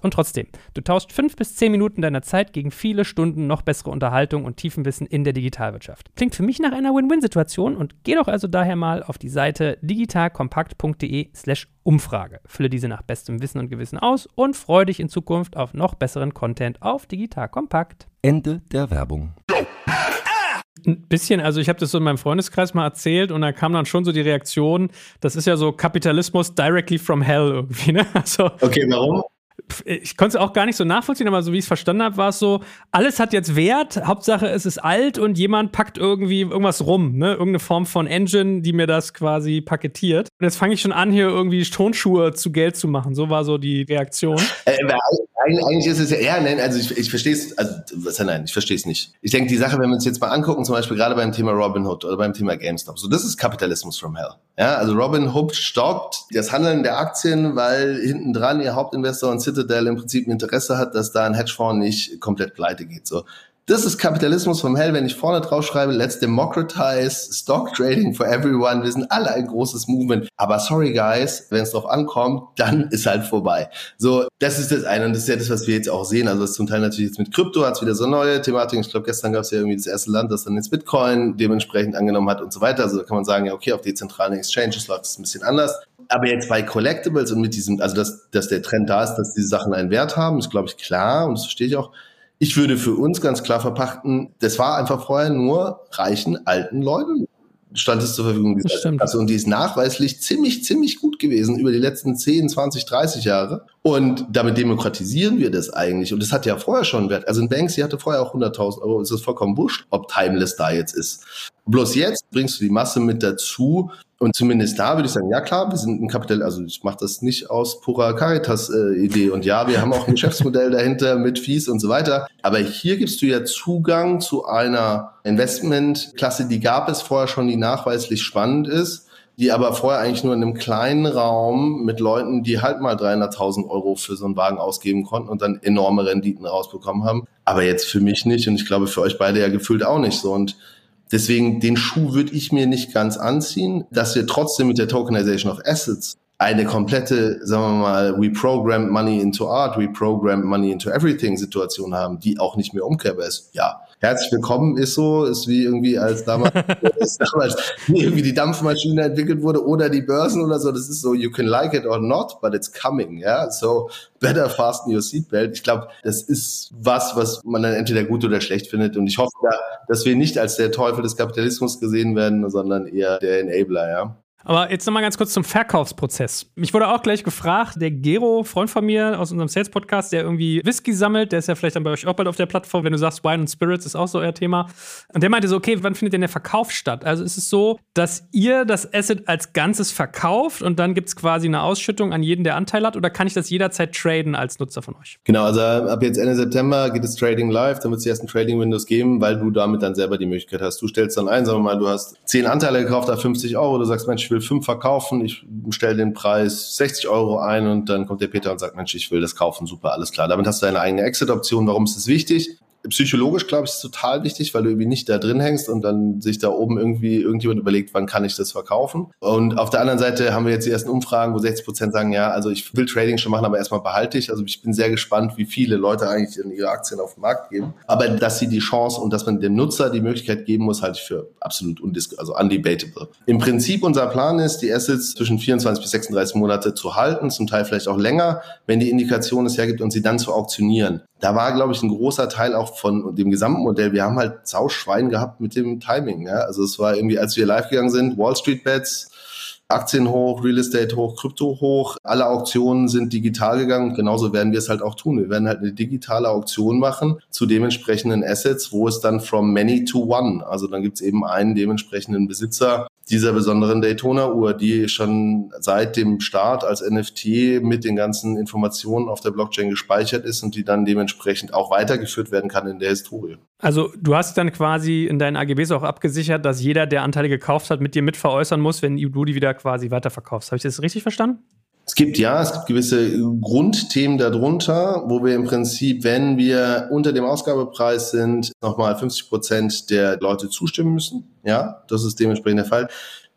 und trotzdem, du tauschst fünf bis zehn Minuten deiner Zeit gegen viele Stunden noch bessere Unterhaltung und Tiefenwissen in der Digitalwirtschaft. Klingt für mich nach einer Win-Win-Situation und geh doch also daher mal auf die Seite digitalkompakt.de/slash Umfrage. Fülle diese nach bestem Wissen und Gewissen aus und freue dich in Zukunft auf noch besseren Content auf Digital Kompakt. Ende der Werbung. Ein bisschen, also ich habe das so in meinem Freundeskreis mal erzählt und da kam dann schon so die Reaktion, das ist ja so Kapitalismus directly from hell irgendwie, ne? *laughs* Also, okay, warum? Ich konnte es auch gar nicht so nachvollziehen, aber so wie ich es verstanden habe, war es so, alles hat jetzt Wert, Hauptsache es ist alt und jemand packt irgendwie irgendwas rum, ne? Irgendeine Form von Engine, die mir das quasi paketiert. Und jetzt fange ich schon an, hier irgendwie Tonschuhe zu Geld zu machen. So war so die Reaktion. Äh, eigentlich ist es ja, ja, nein, also ich, ich verstehe es, also was nein, ich verstehe es nicht. Ich denke, die Sache, wenn wir uns jetzt mal angucken, zum Beispiel gerade beim Thema Robinhood oder beim Thema GameStop, so das ist Kapitalismus from hell. Ja, also Robinhood stoppt das Handeln der Aktien, weil hinten dran ihr Hauptinvestor und Citadel im Prinzip ein Interesse hat, dass da ein Hedgefonds nicht komplett pleite geht. So. Das ist Kapitalismus vom Hell, wenn ich vorne drauf schreibe, let's democratize stock trading for everyone. Wir sind alle ein großes Movement. Aber sorry guys, wenn es drauf ankommt, dann ist halt vorbei. So, das ist das eine und das ist ja das, was wir jetzt auch sehen. Also das zum Teil natürlich jetzt mit Krypto hat es wieder so neue Thematiken. Ich glaube, gestern gab es ja irgendwie das erste Land, das dann jetzt Bitcoin dementsprechend angenommen hat und so weiter. Also da kann man sagen, ja, okay, auf dezentralen Exchanges läuft es ein bisschen anders. Aber jetzt bei Collectibles und mit diesem, also dass, dass der Trend da ist, dass diese Sachen einen Wert haben, ist, glaube ich, klar und das verstehe ich auch. Ich würde für uns ganz klar verpachten, das war einfach vorher nur reichen alten Leuten stand es zur Verfügung. Also, und die ist nachweislich ziemlich, ziemlich gut gewesen über die letzten 10, 20, 30 Jahre. Und damit demokratisieren wir das eigentlich. Und das hat ja vorher schon Wert. Also ein Banksy hatte vorher auch 100.000 Euro. Es ist vollkommen wurscht, ob Timeless da jetzt ist. Bloß jetzt bringst du die Masse mit dazu, und zumindest da würde ich sagen, ja klar, wir sind ein Kapital, also ich mache das nicht aus purer Caritas-Idee. Äh, und ja, wir haben auch ein Geschäftsmodell *laughs* dahinter mit Fees und so weiter. Aber hier gibst du ja Zugang zu einer Investmentklasse, die gab es vorher schon, die nachweislich spannend ist, die aber vorher eigentlich nur in einem kleinen Raum mit Leuten, die halt mal 300.000 Euro für so einen Wagen ausgeben konnten und dann enorme Renditen rausbekommen haben. Aber jetzt für mich nicht und ich glaube für euch beide ja gefühlt auch nicht so. Und Deswegen den Schuh würde ich mir nicht ganz anziehen, dass wir trotzdem mit der Tokenization of Assets eine komplette, sagen wir mal, we program money into art, we program money into everything Situation haben, die auch nicht mehr umkehrbar ist. Ja, herzlich willkommen ist so, ist wie irgendwie als damals, *laughs* damals irgendwie die Dampfmaschine entwickelt wurde oder die Börsen oder so. Das ist so, you can like it or not, but it's coming. Ja, so better fasten your seatbelt. Ich glaube, das ist was, was man dann entweder gut oder schlecht findet. Und ich hoffe, dass wir nicht als der Teufel des Kapitalismus gesehen werden, sondern eher der Enabler. Ja. Aber jetzt nochmal ganz kurz zum Verkaufsprozess. Mich wurde auch gleich gefragt, der Gero, Freund von mir aus unserem Sales-Podcast, der irgendwie Whisky sammelt, der ist ja vielleicht dann bei euch auch bald auf der Plattform, wenn du sagst, Wine und Spirits ist auch so euer Thema. Und der meinte so, okay, wann findet denn der Verkauf statt? Also ist es so, dass ihr das Asset als Ganzes verkauft und dann gibt es quasi eine Ausschüttung an jeden, der Anteil hat? Oder kann ich das jederzeit traden als Nutzer von euch? Genau, also ab jetzt Ende September geht es Trading live, dann wird es die ersten Trading-Windows geben, weil du damit dann selber die Möglichkeit hast. Du stellst dann ein, sagen wir mal, du hast zehn Anteile gekauft, auf 50 Euro, du sagst, Mensch, ich will fünf verkaufen, kaufen, ich stelle den Preis 60 Euro ein und dann kommt der Peter und sagt, Mensch, ich will das kaufen, super, alles klar. Damit hast du deine eigene Exit-Option. Warum ist das wichtig? Psychologisch, glaube ich, ist total wichtig, weil du irgendwie nicht da drin hängst und dann sich da oben irgendwie irgendjemand überlegt, wann kann ich das verkaufen. Und auf der anderen Seite haben wir jetzt die ersten Umfragen, wo 60 Prozent sagen, ja, also ich will Trading schon machen, aber erstmal behalte ich. Also ich bin sehr gespannt, wie viele Leute eigentlich ihre Aktien auf den Markt geben. Aber dass sie die Chance und dass man dem Nutzer die Möglichkeit geben muss, halte ich für absolut undis also undebatable. Im Prinzip unser Plan ist, die Assets zwischen 24 bis 36 Monate zu halten, zum Teil vielleicht auch länger, wenn die Indikation es hergibt und sie dann zu auktionieren da war, glaube ich, ein großer Teil auch von dem gesamten Modell. Wir haben halt Sauschwein gehabt mit dem Timing. Ja? Also es war irgendwie, als wir live gegangen sind, Wall Street Bets, Aktien hoch, Real Estate hoch, Krypto hoch. Alle Auktionen sind digital gegangen genauso werden wir es halt auch tun. Wir werden halt eine digitale Auktion machen zu dementsprechenden Assets, wo es dann from many to one. Also dann gibt es eben einen dementsprechenden Besitzer, dieser besonderen Daytona-Uhr, die schon seit dem Start als NFT mit den ganzen Informationen auf der Blockchain gespeichert ist und die dann dementsprechend auch weitergeführt werden kann in der Historie. Also du hast dann quasi in deinen AGBs auch abgesichert, dass jeder, der Anteile gekauft hat, mit dir mitveräußern muss, wenn du die wieder quasi weiterverkaufst. Habe ich das richtig verstanden? Es gibt ja, es gibt gewisse Grundthemen darunter, wo wir im Prinzip, wenn wir unter dem Ausgabepreis sind, nochmal 50 Prozent der Leute zustimmen müssen. Ja, das ist dementsprechend der Fall.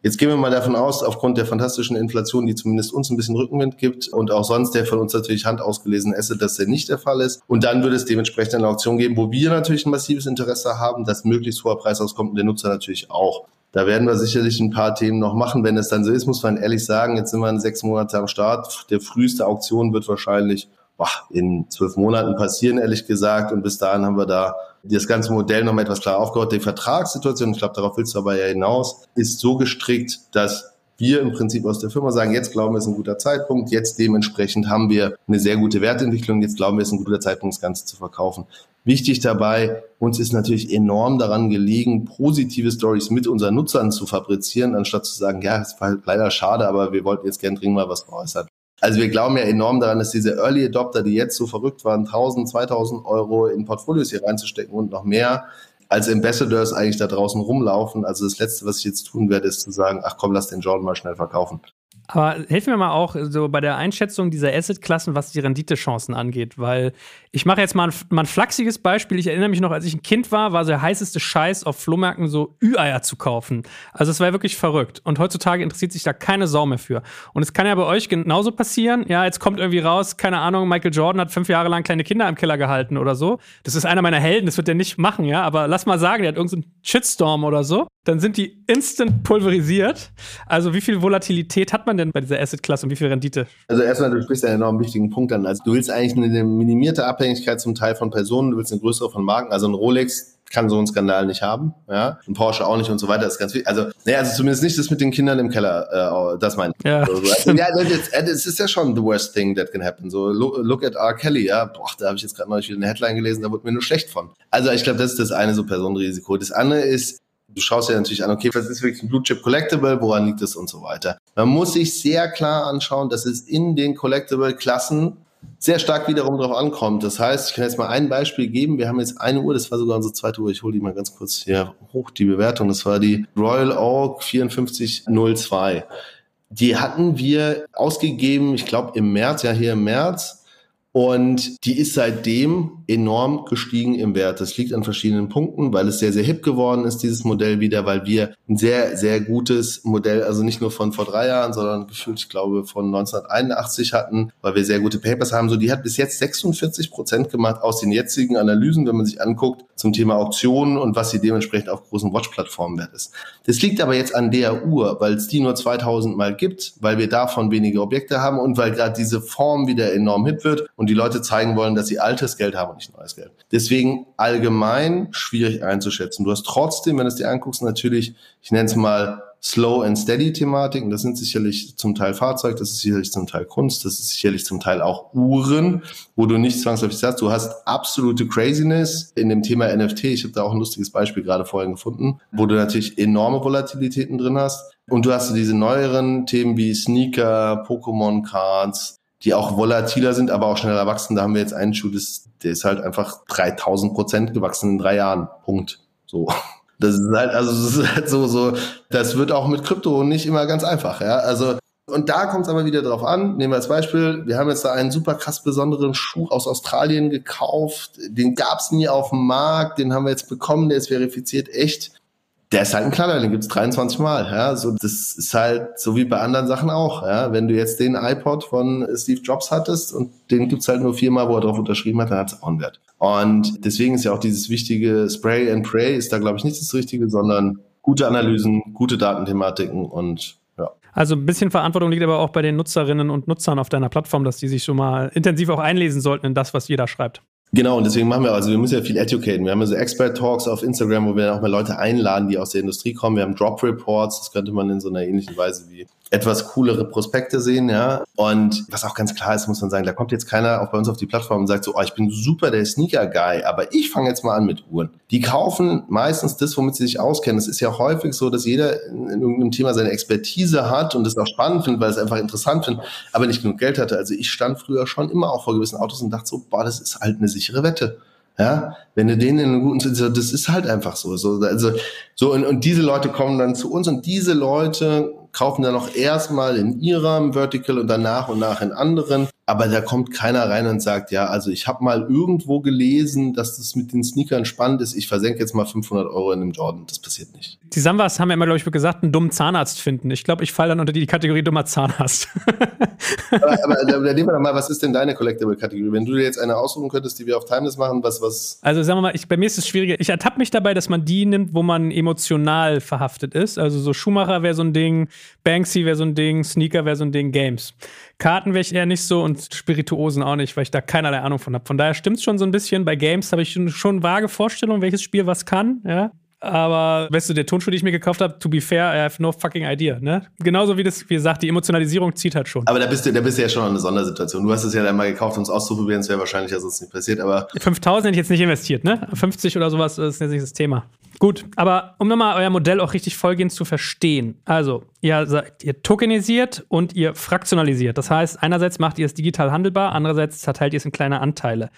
Jetzt gehen wir mal davon aus, aufgrund der fantastischen Inflation, die zumindest uns ein bisschen Rückenwind gibt und auch sonst der von uns natürlich handausgelesene Asset, dass der nicht der Fall ist. Und dann würde es dementsprechend eine Auktion geben, wo wir natürlich ein massives Interesse haben, dass möglichst hoher Preis auskommt und der Nutzer natürlich auch. Da werden wir sicherlich ein paar Themen noch machen. Wenn es dann so ist, muss man ehrlich sagen, jetzt sind wir in sechs Monate am Start. Der früheste Auktion wird wahrscheinlich boah, in zwölf Monaten passieren, ehrlich gesagt. Und bis dahin haben wir da das ganze Modell noch mal etwas klar aufgebaut. Die Vertragssituation, ich glaube, darauf willst du aber ja hinaus, ist so gestrickt, dass wir im Prinzip aus der Firma sagen, jetzt glauben wir, es ist ein guter Zeitpunkt, jetzt dementsprechend haben wir eine sehr gute Wertentwicklung, jetzt glauben wir, es ist ein guter Zeitpunkt, das Ganze zu verkaufen. Wichtig dabei, uns ist natürlich enorm daran gelegen, positive Stories mit unseren Nutzern zu fabrizieren, anstatt zu sagen, ja, es war leider schade, aber wir wollten jetzt gern dringend mal was veräußern. Also wir glauben ja enorm daran, dass diese Early Adopter, die jetzt so verrückt waren, 1000, 2000 Euro in Portfolios hier reinzustecken und noch mehr, als Ambassadors eigentlich da draußen rumlaufen. Also das Letzte, was ich jetzt tun werde, ist zu sagen, ach komm, lass den Jordan mal schnell verkaufen. Aber helfen mir mal auch so bei der Einschätzung dieser Asset-Klassen, was die Renditechancen angeht, weil ich mache jetzt mal ein, mal ein flachsiges Beispiel. Ich erinnere mich noch, als ich ein Kind war, war so der heißeste Scheiß auf Flohmärkten so Ü-Eier zu kaufen. Also es war wirklich verrückt. Und heutzutage interessiert sich da keine Sau mehr für. Und es kann ja bei euch genauso passieren. Ja, jetzt kommt irgendwie raus, keine Ahnung, Michael Jordan hat fünf Jahre lang kleine Kinder im Keller gehalten oder so. Das ist einer meiner Helden, das wird der nicht machen, ja. Aber lass mal sagen, der hat irgendeinen Shitstorm oder so. Dann sind die instant pulverisiert. Also wie viel Volatilität hat man denn bei dieser Asset-Klasse und wie viel Rendite? Also erstmal, du sprichst einen enorm wichtigen Punkt an. Also du willst eigentlich eine minimierte Ab Abhängigkeit zum Teil von Personen, du willst eine größere von Marken. Also ein Rolex kann so einen Skandal nicht haben, ja, ein Porsche auch nicht und so weiter. Das ist ganz wichtig. Also, naja, also zumindest nicht das mit den Kindern im Keller. Äh, das meint. Ja, also, *laughs* also, ja, das ist ja schon the worst thing that can happen. So look at R. Kelly, ja, boah, da habe ich jetzt gerade mal wieder eine Headline gelesen, da wurde mir nur schlecht von. Also ich glaube, das ist das eine so Personenrisiko. Das andere ist Du schaust ja natürlich an, okay, was ist wirklich ein Blue Chip Collectible, woran liegt es und so weiter. Man muss sich sehr klar anschauen, dass es in den Collectible-Klassen sehr stark wiederum darauf ankommt. Das heißt, ich kann jetzt mal ein Beispiel geben. Wir haben jetzt eine Uhr, das war sogar unsere zweite Uhr. Ich hole die mal ganz kurz hier hoch, die Bewertung. Das war die Royal Oak 5402. Die hatten wir ausgegeben, ich glaube im März, ja hier im März. Und die ist seitdem enorm gestiegen im Wert. Das liegt an verschiedenen Punkten, weil es sehr, sehr hip geworden ist, dieses Modell wieder, weil wir ein sehr, sehr gutes Modell, also nicht nur von vor drei Jahren, sondern gefühlt, ich glaube, von 1981 hatten, weil wir sehr gute Papers haben. So, die hat bis jetzt 46 Prozent gemacht aus den jetzigen Analysen, wenn man sich anguckt, zum Thema Auktionen und was sie dementsprechend auf großen Watch-Plattformen wert ist. Das liegt aber jetzt an der Uhr, weil es die nur 2000 Mal gibt, weil wir davon wenige Objekte haben und weil gerade diese Form wieder enorm hip wird und die Leute zeigen wollen, dass sie altes Geld haben und nicht neues Geld. Deswegen allgemein schwierig einzuschätzen. Du hast trotzdem, wenn du es dir anguckst, natürlich, ich nenne es mal Slow and Steady Thematiken. Das sind sicherlich zum Teil Fahrzeug, das ist sicherlich zum Teil Kunst, das ist sicherlich zum Teil auch Uhren, wo du nicht zwangsläufig sagst, du hast absolute Craziness in dem Thema NFT. Ich habe da auch ein lustiges Beispiel gerade vorhin gefunden, wo du natürlich enorme Volatilitäten drin hast. Und du hast diese neueren Themen wie Sneaker, Pokémon Cards, die auch volatiler sind, aber auch schneller wachsen. Da haben wir jetzt einen Schuh, das, der ist halt einfach 3000 Prozent gewachsen in drei Jahren. Punkt. So. Das ist halt, also das ist halt so, so, das wird auch mit Krypto nicht immer ganz einfach, ja. Also, und da kommt es aber wieder drauf an. Nehmen wir als Beispiel, wir haben jetzt da einen super krass besonderen Schuh aus Australien gekauft. Den gab es nie auf dem Markt, den haben wir jetzt bekommen, der ist verifiziert echt der ist halt ein Knaller, den gibt's 23 Mal. Ja, so das ist halt so wie bei anderen Sachen auch. Ja, wenn du jetzt den iPod von Steve Jobs hattest und den gibt's halt nur viermal, wo er drauf unterschrieben hat, dann hat's auch einen Wert. Und deswegen ist ja auch dieses wichtige Spray and Pray ist da glaube ich nicht das Richtige, sondern gute Analysen, gute Datenthematiken und ja. Also ein bisschen Verantwortung liegt aber auch bei den Nutzerinnen und Nutzern auf deiner Plattform, dass die sich schon mal intensiv auch einlesen sollten in das, was jeder schreibt. Genau, und deswegen machen wir, also wir müssen ja viel educaten. Wir haben also Expert Talks auf Instagram, wo wir auch mal Leute einladen, die aus der Industrie kommen. Wir haben Drop Reports, das könnte man in so einer ähnlichen Weise wie etwas coolere Prospekte sehen, ja. Und was auch ganz klar ist, muss man sagen, da kommt jetzt keiner auch bei uns auf die Plattform und sagt so, oh, ich bin super der Sneaker-Guy, aber ich fange jetzt mal an mit Uhren. Die kaufen meistens das, womit sie sich auskennen. Es ist ja häufig so, dass jeder in irgendeinem Thema seine Expertise hat und das auch spannend findet, weil es einfach interessant findet, aber nicht genug Geld hatte. Also ich stand früher schon immer auch vor gewissen Autos und dachte so, boah, das ist halt eine sichere Wette. Ja, wenn du denen in einem guten, das ist halt einfach so. so also, so, und, und diese Leute kommen dann zu uns und diese Leute kaufen dann auch erstmal in ihrem Vertical und dann nach und nach in anderen. Aber da kommt keiner rein und sagt, ja, also ich habe mal irgendwo gelesen, dass das mit den Sneakern spannend ist. Ich versenke jetzt mal 500 Euro in einem Jordan. Das passiert nicht. Die Samwas haben ja immer, glaube ich, gesagt, einen dummen Zahnarzt finden. Ich glaube, ich falle dann unter die Kategorie dummer Zahnarzt. *laughs* aber, aber da, da nehmen wir doch mal, was ist denn deine Collectible-Kategorie? Wenn du dir jetzt eine aussuchen könntest, die wir auf Timeless machen, was, was? Also sagen wir mal, ich, bei mir ist es schwieriger. Ich ertappe mich dabei, dass man die nimmt, wo man emotional verhaftet ist. Also so Schumacher wäre so ein Ding, Banksy wäre so ein Ding, Sneaker wäre so ein Ding, Games. Karten wäre ich eher nicht so und Spirituosen auch nicht, weil ich da keinerlei Ahnung von habe. Von daher stimmt es schon so ein bisschen. Bei Games habe ich schon vage Vorstellungen, welches Spiel was kann, ja. Aber, weißt du, der Tonschuh, den ich mir gekauft habe, to be fair, I have no fucking idea, ne? Genauso wie das, wie gesagt, die Emotionalisierung zieht halt schon. Aber da bist du, da bist du ja schon in einer Sondersituation. Du hast es ja dann mal gekauft, um es auszuprobieren, das wäre wahrscheinlich ja sonst nicht passiert, aber. 5000 hätte ich jetzt nicht investiert, ne? 50 oder sowas ist jetzt nicht das Thema. Gut, aber um nochmal euer Modell auch richtig vollgehend zu verstehen. Also, ihr sagt, ihr tokenisiert und ihr fraktionalisiert. Das heißt, einerseits macht ihr es digital handelbar, andererseits zerteilt ihr es in kleine Anteile.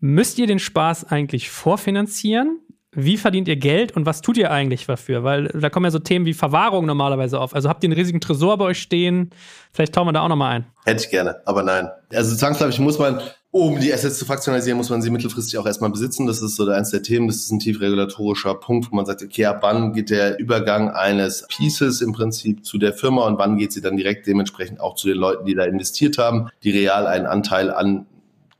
Müsst ihr den Spaß eigentlich vorfinanzieren? Wie verdient ihr Geld und was tut ihr eigentlich dafür? Weil da kommen ja so Themen wie Verwahrung normalerweise auf. Also habt ihr einen riesigen Tresor bei euch stehen? Vielleicht tauchen wir da auch nochmal ein. Hätte ich gerne, aber nein. Also zwangsläufig muss man, um die Assets zu fraktionalisieren, muss man sie mittelfristig auch erstmal besitzen. Das ist so eins der Themen. Das ist ein tief regulatorischer Punkt, wo man sagt, okay, ab wann geht der Übergang eines Pieces im Prinzip zu der Firma und wann geht sie dann direkt dementsprechend auch zu den Leuten, die da investiert haben, die real einen Anteil an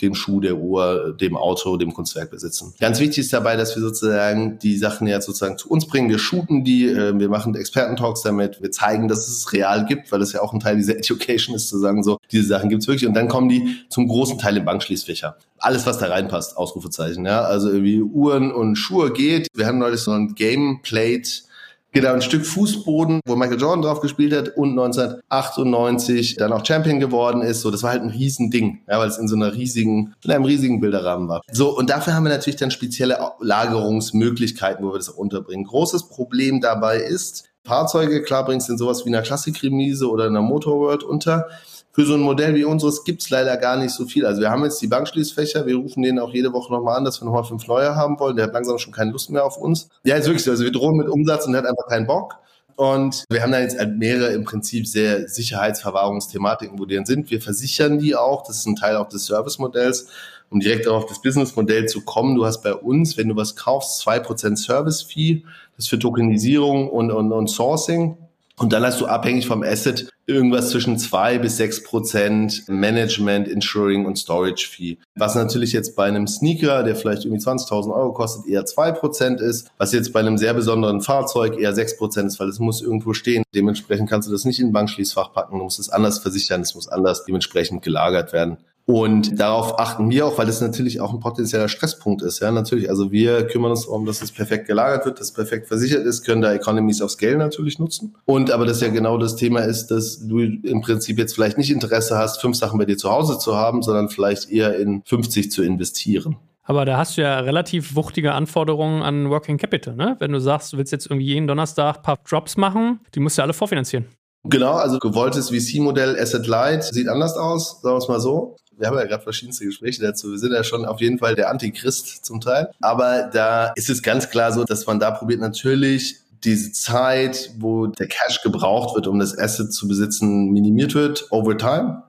dem Schuh, der Uhr, dem Auto, dem Kunstwerk besitzen. Ganz wichtig ist dabei, dass wir sozusagen die Sachen jetzt sozusagen zu uns bringen. Wir shooten die, äh, wir machen Experten-Talks damit, wir zeigen, dass es real gibt, weil das ja auch ein Teil dieser *laughs* Education ist, zu sagen, so, diese Sachen gibt's wirklich. Und dann kommen die zum großen Teil im Bankschließfächer. Alles, was da reinpasst, Ausrufezeichen, ja. Also irgendwie Uhren und Schuhe geht. Wir haben neulich so ein Gameplate Genau, ein Stück Fußboden, wo Michael Jordan drauf gespielt hat und 1998 dann auch Champion geworden ist. So, das war halt ein Riesending, ja, weil es in so einer riesigen, in einem riesigen Bilderrahmen war. So, und dafür haben wir natürlich dann spezielle Lagerungsmöglichkeiten, wo wir das auch unterbringen. Großes Problem dabei ist, Fahrzeuge, klar bringst du in sowas wie einer Klassikremise oder einer Motorworld unter für so ein Modell wie unseres gibt's leider gar nicht so viel. Also wir haben jetzt die Bankschließfächer, wir rufen den auch jede Woche nochmal an, dass wir nochmal fünf neue haben wollen. Der hat langsam schon keine Lust mehr auf uns. Ja, ist wirklich so. Also wir drohen mit Umsatz und der hat einfach keinen Bock. Und wir haben da jetzt halt mehrere im Prinzip sehr Sicherheitsverwahrungsthematiken, wo die dann sind. Wir versichern die auch. Das ist ein Teil auch des Servicemodells. Um direkt auf das Businessmodell zu kommen, du hast bei uns, wenn du was kaufst, zwei Prozent Service-Fee. Das ist für Tokenisierung und, und, und Sourcing. Und dann hast du abhängig vom Asset irgendwas zwischen zwei bis sechs Prozent Management, Insuring und Storage Fee. Was natürlich jetzt bei einem Sneaker, der vielleicht irgendwie 20.000 Euro kostet, eher zwei Prozent ist. Was jetzt bei einem sehr besonderen Fahrzeug eher sechs Prozent ist, weil es muss irgendwo stehen. Dementsprechend kannst du das nicht in ein Bankschließfach packen. Du musst es anders versichern. Es muss anders dementsprechend gelagert werden. Und darauf achten wir auch, weil das natürlich auch ein potenzieller Stresspunkt ist. Ja, natürlich. Also wir kümmern uns darum, dass es perfekt gelagert wird, dass es perfekt versichert ist, können da Economies of Scale natürlich nutzen. Und aber das ja genau das Thema ist, dass du im Prinzip jetzt vielleicht nicht Interesse hast, fünf Sachen bei dir zu Hause zu haben, sondern vielleicht eher in 50 zu investieren. Aber da hast du ja relativ wuchtige Anforderungen an Working Capital, ne? Wenn du sagst, du willst jetzt irgendwie jeden Donnerstag ein paar Drops machen, die musst du ja alle vorfinanzieren. Genau, also gewolltes VC-Modell Asset Light sieht anders aus, sagen wir es mal so. Wir haben ja gerade verschiedenste Gespräche dazu. Wir sind ja schon auf jeden Fall der Antichrist zum Teil. Aber da ist es ganz klar so, dass man da probiert natürlich diese Zeit, wo der Cash gebraucht wird, um das Asset zu besitzen, minimiert wird over time.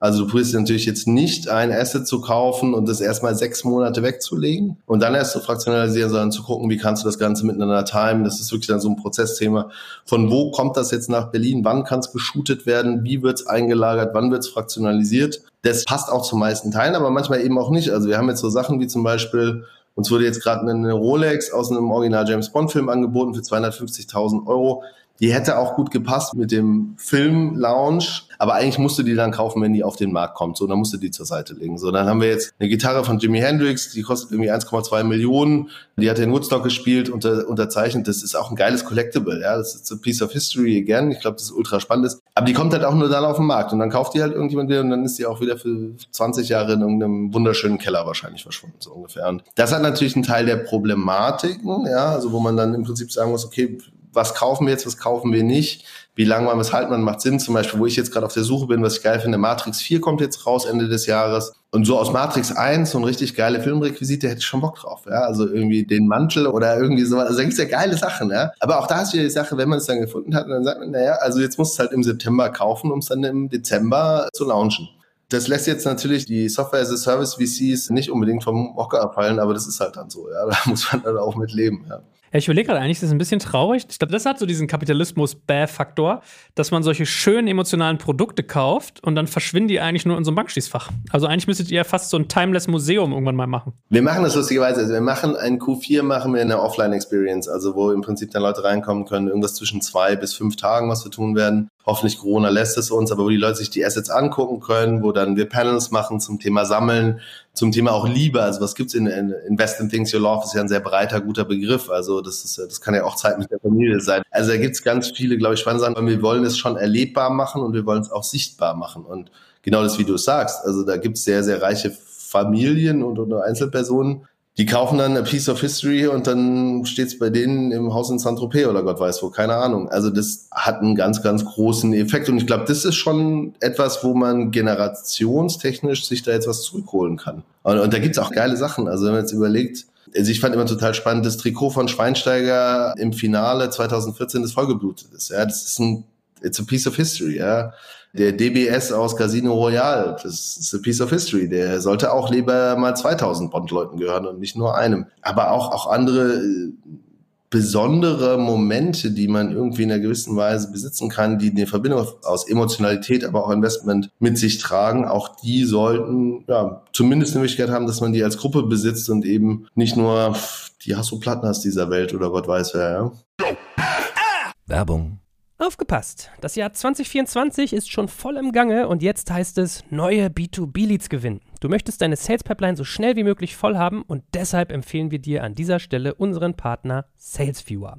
Also du probierst natürlich jetzt nicht ein Asset zu kaufen und das erstmal sechs Monate wegzulegen und dann erst zu fraktionalisieren, sondern zu gucken, wie kannst du das Ganze miteinander timen. Das ist wirklich dann so ein Prozessthema. Von wo kommt das jetzt nach Berlin? Wann kann es geshootet werden? Wie wird es eingelagert? Wann wird es fraktionalisiert? Das passt auch zu meisten Teilen, aber manchmal eben auch nicht. Also wir haben jetzt so Sachen wie zum Beispiel uns wurde jetzt gerade eine Rolex aus einem Original James Bond Film angeboten für 250.000 Euro. Die hätte auch gut gepasst mit dem Film-Lounge, aber eigentlich musst du die dann kaufen, wenn die auf den Markt kommt. So, dann musst du die zur Seite legen. So, dann haben wir jetzt eine Gitarre von Jimi Hendrix, die kostet irgendwie 1,2 Millionen. Die hat in Woodstock gespielt, unter, unterzeichnet. Das ist auch ein geiles Collectible. Ja, das ist a piece of history again. Ich glaube, das ist ultra spannend. Aber die kommt halt auch nur dann auf den Markt und dann kauft die halt irgendjemand wieder und dann ist die auch wieder für 20 Jahre in irgendeinem wunderschönen Keller wahrscheinlich verschwunden, so ungefähr. Und das hat natürlich einen Teil der Problematiken, ja, also wo man dann im Prinzip sagen muss, okay, was kaufen wir jetzt, was kaufen wir nicht, wie lange man was halten, man macht Sinn. Zum Beispiel, wo ich jetzt gerade auf der Suche bin, was ich geil finde, Matrix 4 kommt jetzt raus Ende des Jahres. Und so aus Matrix 1, so ein richtig geile Filmrequisite, hätte ich schon Bock drauf. Ja? Also irgendwie den Mantel oder irgendwie so. Also da gibt's ja geile Sachen. Ja? Aber auch da ist wieder die Sache, wenn man es dann gefunden hat, dann sagt man, naja, also jetzt muss es halt im September kaufen, um es dann im Dezember zu launchen. Das lässt jetzt natürlich die Software as a Service VCs nicht unbedingt vom Hocker abfallen, aber das ist halt dann so. Ja? *laughs* Da muss man dann auch mit leben. Ja. Ja, ich überlege gerade eigentlich, das ist ein bisschen traurig. Ich glaube, das hat so diesen Kapitalismus-Bäh-Faktor, dass man solche schönen emotionalen Produkte kauft und dann verschwinden die eigentlich nur in so einem Bankschließfach. Also eigentlich müsstet ihr ja fast so ein Timeless-Museum irgendwann mal machen. Wir machen das lustigerweise. Also wir machen ein Q4, machen wir eine Offline-Experience, also wo im Prinzip dann Leute reinkommen können, irgendwas zwischen zwei bis fünf Tagen, was wir tun werden. Hoffentlich Corona lässt es uns, aber wo die Leute sich die Assets angucken können, wo dann wir Panels machen zum Thema Sammeln, zum Thema auch Liebe. Also was gibt's in, in Invest in Things You Love ist ja ein sehr breiter, guter Begriff. Also das ist, das kann ja auch Zeit mit der Familie sein. Also da gibt's ganz viele, glaube ich, spannende Sachen. Und wir wollen es schon erlebbar machen und wir wollen es auch sichtbar machen. Und genau das, wie du es sagst. Also da gibt's sehr, sehr reiche Familien und oder Einzelpersonen, die kaufen dann a piece of history und dann steht's bei denen im Haus in Saint-Tropez oder Gott weiß wo, keine Ahnung. Also das hat einen ganz, ganz großen Effekt und ich glaube, das ist schon etwas, wo man generationstechnisch sich da jetzt was zurückholen kann. Und, und da gibt's auch geile Sachen. Also wenn man jetzt überlegt, also ich fand immer total spannend, das Trikot von Schweinsteiger im Finale 2014 das vollgeblutet ist. Ja, das ist ein, it's a piece of history, ja der DBS aus Casino Royale, das ist a piece of history. Der sollte auch lieber mal 2000 Bond-Leuten gehören und nicht nur einem. Aber auch, auch andere äh, besondere Momente, die man irgendwie in einer gewissen Weise besitzen kann, die eine Verbindung aus Emotionalität, aber auch Investment mit sich tragen, auch die sollten ja zumindest eine Möglichkeit haben, dass man die als Gruppe besitzt und eben nicht nur die Hasso-Platten hast dieser Welt oder Gott weiß wer. Ja. Werbung Aufgepasst! Das Jahr 2024 ist schon voll im Gange und jetzt heißt es neue B2B-Leads gewinnen. Du möchtest deine Sales Pipeline so schnell wie möglich voll haben und deshalb empfehlen wir dir an dieser Stelle unseren Partner SalesViewer.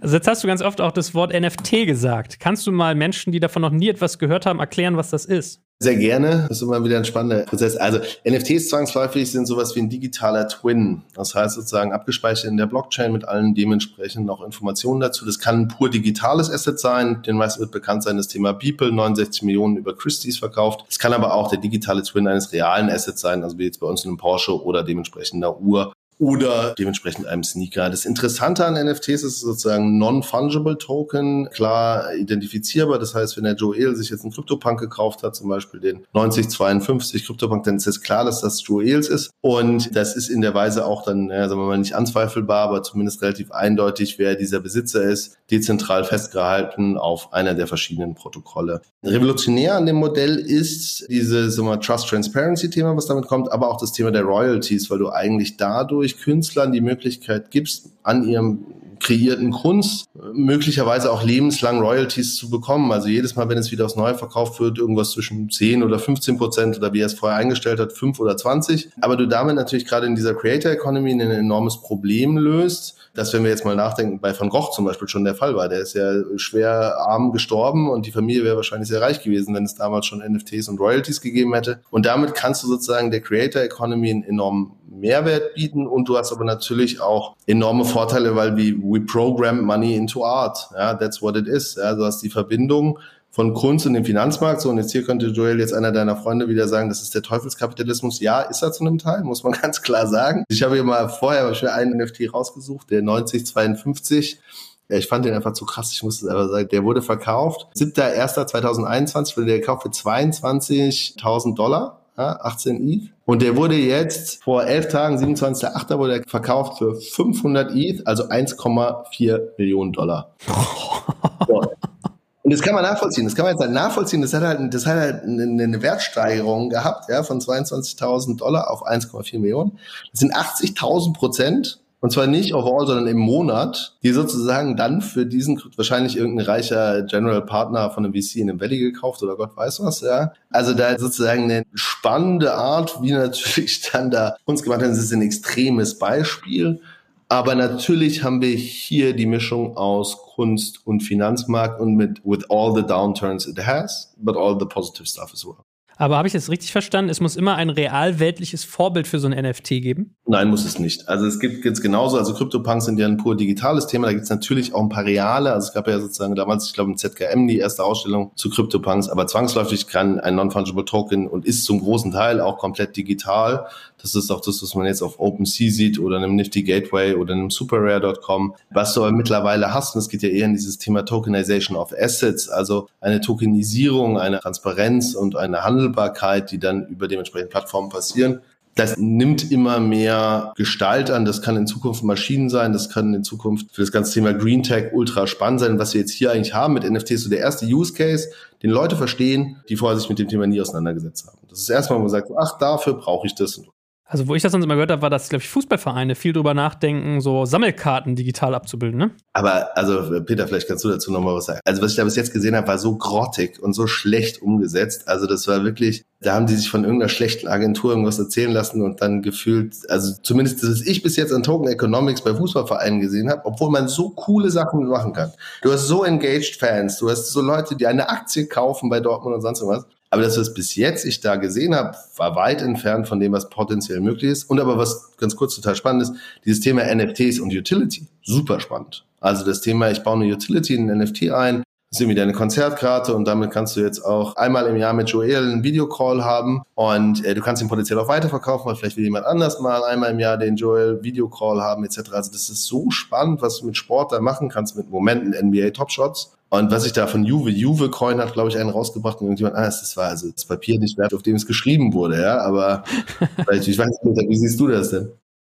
Also jetzt hast du ganz oft auch das Wort NFT gesagt. Kannst du mal Menschen, die davon noch nie etwas gehört haben, erklären, was das ist? Sehr gerne. Das ist immer wieder ein spannender Prozess. Also NFTs zwangsläufig sind sowas wie ein digitaler Twin. Das heißt sozusagen abgespeichert in der Blockchain mit allen dementsprechend auch Informationen dazu. Das kann ein pur digitales Asset sein. Den meisten wird bekannt sein das Thema People, 69 Millionen über Christie's verkauft. Es kann aber auch der digitale Twin eines realen Assets sein, also wie jetzt bei uns in einem Porsche oder dementsprechend einer Uhr oder dementsprechend einem Sneaker. Das Interessante an NFTs ist sozusagen Non-Fungible Token, klar identifizierbar. Das heißt, wenn der Joel sich jetzt einen CryptoPunk gekauft hat, zum Beispiel den 9052 CryptoPunk, dann ist es klar, dass das Joels ist. Und das ist in der Weise auch dann, ja, sagen wir mal, nicht anzweifelbar, aber zumindest relativ eindeutig, wer dieser Besitzer ist, dezentral festgehalten auf einer der verschiedenen Protokolle. Revolutionär an dem Modell ist diese sagen wir, Trust Transparency Thema, was damit kommt, aber auch das Thema der Royalties, weil du eigentlich dadurch durch Künstlern die Möglichkeit gibst, an ihrem kreierten Kunst möglicherweise auch lebenslang Royalties zu bekommen. Also jedes Mal, wenn es wieder aufs Neue verkauft wird, irgendwas zwischen 10 oder 15 Prozent oder wie er es vorher eingestellt hat, 5 oder 20. Aber du damit natürlich gerade in dieser Creator Economy ein enormes Problem löst, das, wenn wir jetzt mal nachdenken, bei Van Gogh zum Beispiel schon der Fall war. Der ist ja schwer arm gestorben und die Familie wäre wahrscheinlich sehr reich gewesen, wenn es damals schon NFTs und Royalties gegeben hätte. Und damit kannst du sozusagen der Creator Economy einen enormen Mehrwert bieten und du hast aber natürlich auch enorme Vorteile, weil wie we program money into art. Ja, that's what it is. Ja, du hast die Verbindung von Kunst und dem Finanzmarkt. So, und jetzt hier könnte Joel jetzt einer deiner Freunde wieder sagen, das ist der Teufelskapitalismus. Ja, ist er zu einem Teil, muss man *laughs* ganz klar sagen. Ich habe hier mal vorher schon einen NFT rausgesucht, der 9052. Ja, ich fand den einfach zu krass, ich muss es aber sagen. Der wurde verkauft. 7.1.2021 wurde der gekauft für 22.000 Dollar. Ja, 18 ETH. Und der wurde jetzt vor elf Tagen, 27.8. wurde er verkauft für 500 ETH, also 1,4 Millionen Dollar. *laughs* so. Und das kann man nachvollziehen. Das kann man jetzt halt nachvollziehen. Das hat halt, das hat halt eine Wertsteigerung gehabt, ja, von 22.000 Dollar auf 1,4 Millionen. Das sind 80.000 Prozent. Und zwar nicht overall, sondern im Monat, die sozusagen dann für diesen wahrscheinlich irgendein reicher General Partner von einem VC in einem Valley gekauft oder Gott weiß was, ja. Also da sozusagen eine spannende Art, wie natürlich *laughs* dann da uns gemacht haben. Das ist ein extremes Beispiel. Aber natürlich haben wir hier die Mischung aus Kunst und Finanzmarkt und mit with all the downturns it has, but all the positive stuff as well. Aber habe ich es richtig verstanden? Es muss immer ein realweltliches Vorbild für so ein NFT geben? Nein, muss es nicht. Also es gibt jetzt genauso, also CryptoPunks sind ja ein pur digitales Thema, da gibt es natürlich auch ein paar reale, also es gab ja sozusagen damals, ich glaube im ZKM die erste Ausstellung zu CryptoPunks, aber zwangsläufig kann ein Non-Fungible Token und ist zum großen Teil auch komplett digital. Das ist auch das, was man jetzt auf OpenSea sieht oder einem Nifty Gateway oder einem SuperRare.com. Was du aber mittlerweile hast, und es geht ja eher in dieses Thema Tokenization of Assets, also eine Tokenisierung, eine Transparenz und eine Handelbarkeit, die dann über dementsprechende Plattformen passieren. Das nimmt immer mehr Gestalt an. Das kann in Zukunft Maschinen sein. Das kann in Zukunft für das ganze Thema Green Tech ultra spannend sein. Was wir jetzt hier eigentlich haben mit NFTs, so der erste Use Case, den Leute verstehen, die vorher sich mit dem Thema nie auseinandergesetzt haben. Das ist erstmal, wo man sagt, ach, dafür brauche ich das. Also, wo ich das sonst immer gehört habe, war, dass, glaube ich, Fußballvereine viel drüber nachdenken, so Sammelkarten digital abzubilden, ne? Aber, also, Peter, vielleicht kannst du dazu nochmal was sagen. Also, was ich da bis jetzt gesehen habe, war so grottig und so schlecht umgesetzt. Also, das war wirklich, da haben die sich von irgendeiner schlechten Agentur irgendwas erzählen lassen und dann gefühlt, also zumindest das, was ich bis jetzt an Token Economics bei Fußballvereinen gesehen habe, obwohl man so coole Sachen machen kann. Du hast so engaged Fans, du hast so Leute, die eine Aktie kaufen bei Dortmund und sonst was. Aber das, was bis jetzt ich da gesehen habe, war weit entfernt von dem, was potenziell möglich ist. Und aber was ganz kurz total spannend ist, dieses Thema NFTs und Utility, super spannend. Also das Thema, ich baue eine Utility in ein NFT ein, das ist irgendwie deine Konzertkarte und damit kannst du jetzt auch einmal im Jahr mit Joel einen Videocall haben und äh, du kannst ihn potenziell auch weiterverkaufen, weil vielleicht will jemand anders mal einmal im Jahr den Joel Videocall haben etc. Also das ist so spannend, was du mit Sport da machen kannst, mit Momenten NBA Top Shots. Und was ich da von Juve, Juve Coin hat, glaube ich, einen rausgebracht und irgendjemand, ah, das war also das Papier nicht wert, auf dem es geschrieben wurde, ja. Aber *laughs* ich weiß nicht, wie siehst du das denn?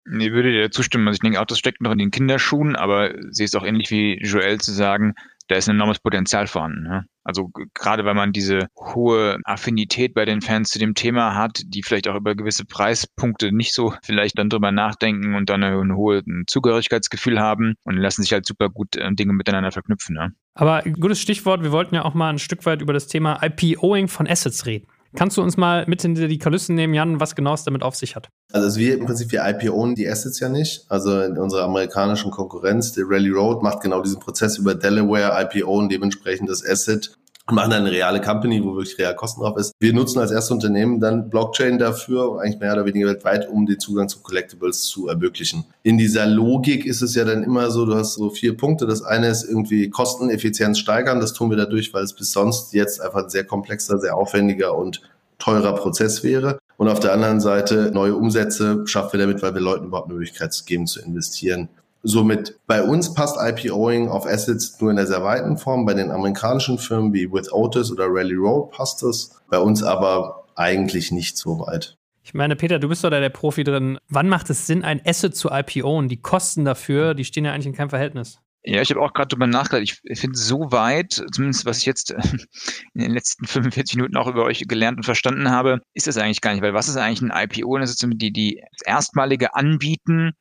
Ich würde dir zustimmen. Also ich denke auch, das steckt noch in den Kinderschuhen, aber sie ist auch ähnlich wie Joel zu sagen, da ist ein enormes Potenzial vorhanden. Ne? Also gerade weil man diese hohe Affinität bei den Fans zu dem Thema hat, die vielleicht auch über gewisse Preispunkte nicht so vielleicht dann drüber nachdenken und dann ein hohes Zugehörigkeitsgefühl haben und lassen sich halt super gut äh, Dinge miteinander verknüpfen. Ne? Aber gutes Stichwort, wir wollten ja auch mal ein Stück weit über das Thema IPOing von Assets reden. Kannst du uns mal mit in die Kulissen nehmen, Jan, was genau es damit auf sich hat? Also wir im Prinzip, wir IPOen die Assets ja nicht. Also in unserer amerikanischen Konkurrenz, der Rally Road, macht genau diesen Prozess über Delaware, IPOen dementsprechend das Asset machen dann eine reale Company, wo wirklich real Kosten drauf ist. Wir nutzen als erstes Unternehmen dann Blockchain dafür, eigentlich mehr oder weniger weltweit, um den Zugang zu Collectibles zu ermöglichen. In dieser Logik ist es ja dann immer so, du hast so vier Punkte. Das eine ist irgendwie Kosteneffizienz steigern. Das tun wir dadurch, weil es bis sonst jetzt einfach ein sehr komplexer, sehr aufwendiger und teurer Prozess wäre. Und auf der anderen Seite neue Umsätze schaffen wir damit, weil wir Leuten überhaupt Möglichkeit geben zu investieren. Somit bei uns passt IPOing auf Assets nur in der sehr weiten Form. Bei den amerikanischen Firmen wie With Otis oder Rally Road passt es. Bei uns aber eigentlich nicht so weit. Ich meine, Peter, du bist doch da der Profi drin. Wann macht es Sinn, ein Asset zu IPOen? Die Kosten dafür, die stehen ja eigentlich in keinem Verhältnis. Ja, ich habe auch gerade drüber nachgedacht. Ich finde, so weit, zumindest was ich jetzt in den letzten *laughs* 45 Minuten auch über euch gelernt und verstanden habe, ist das eigentlich gar nicht. Weil was ist eigentlich ein IPO? Das ist die, die erstmalige Anbieten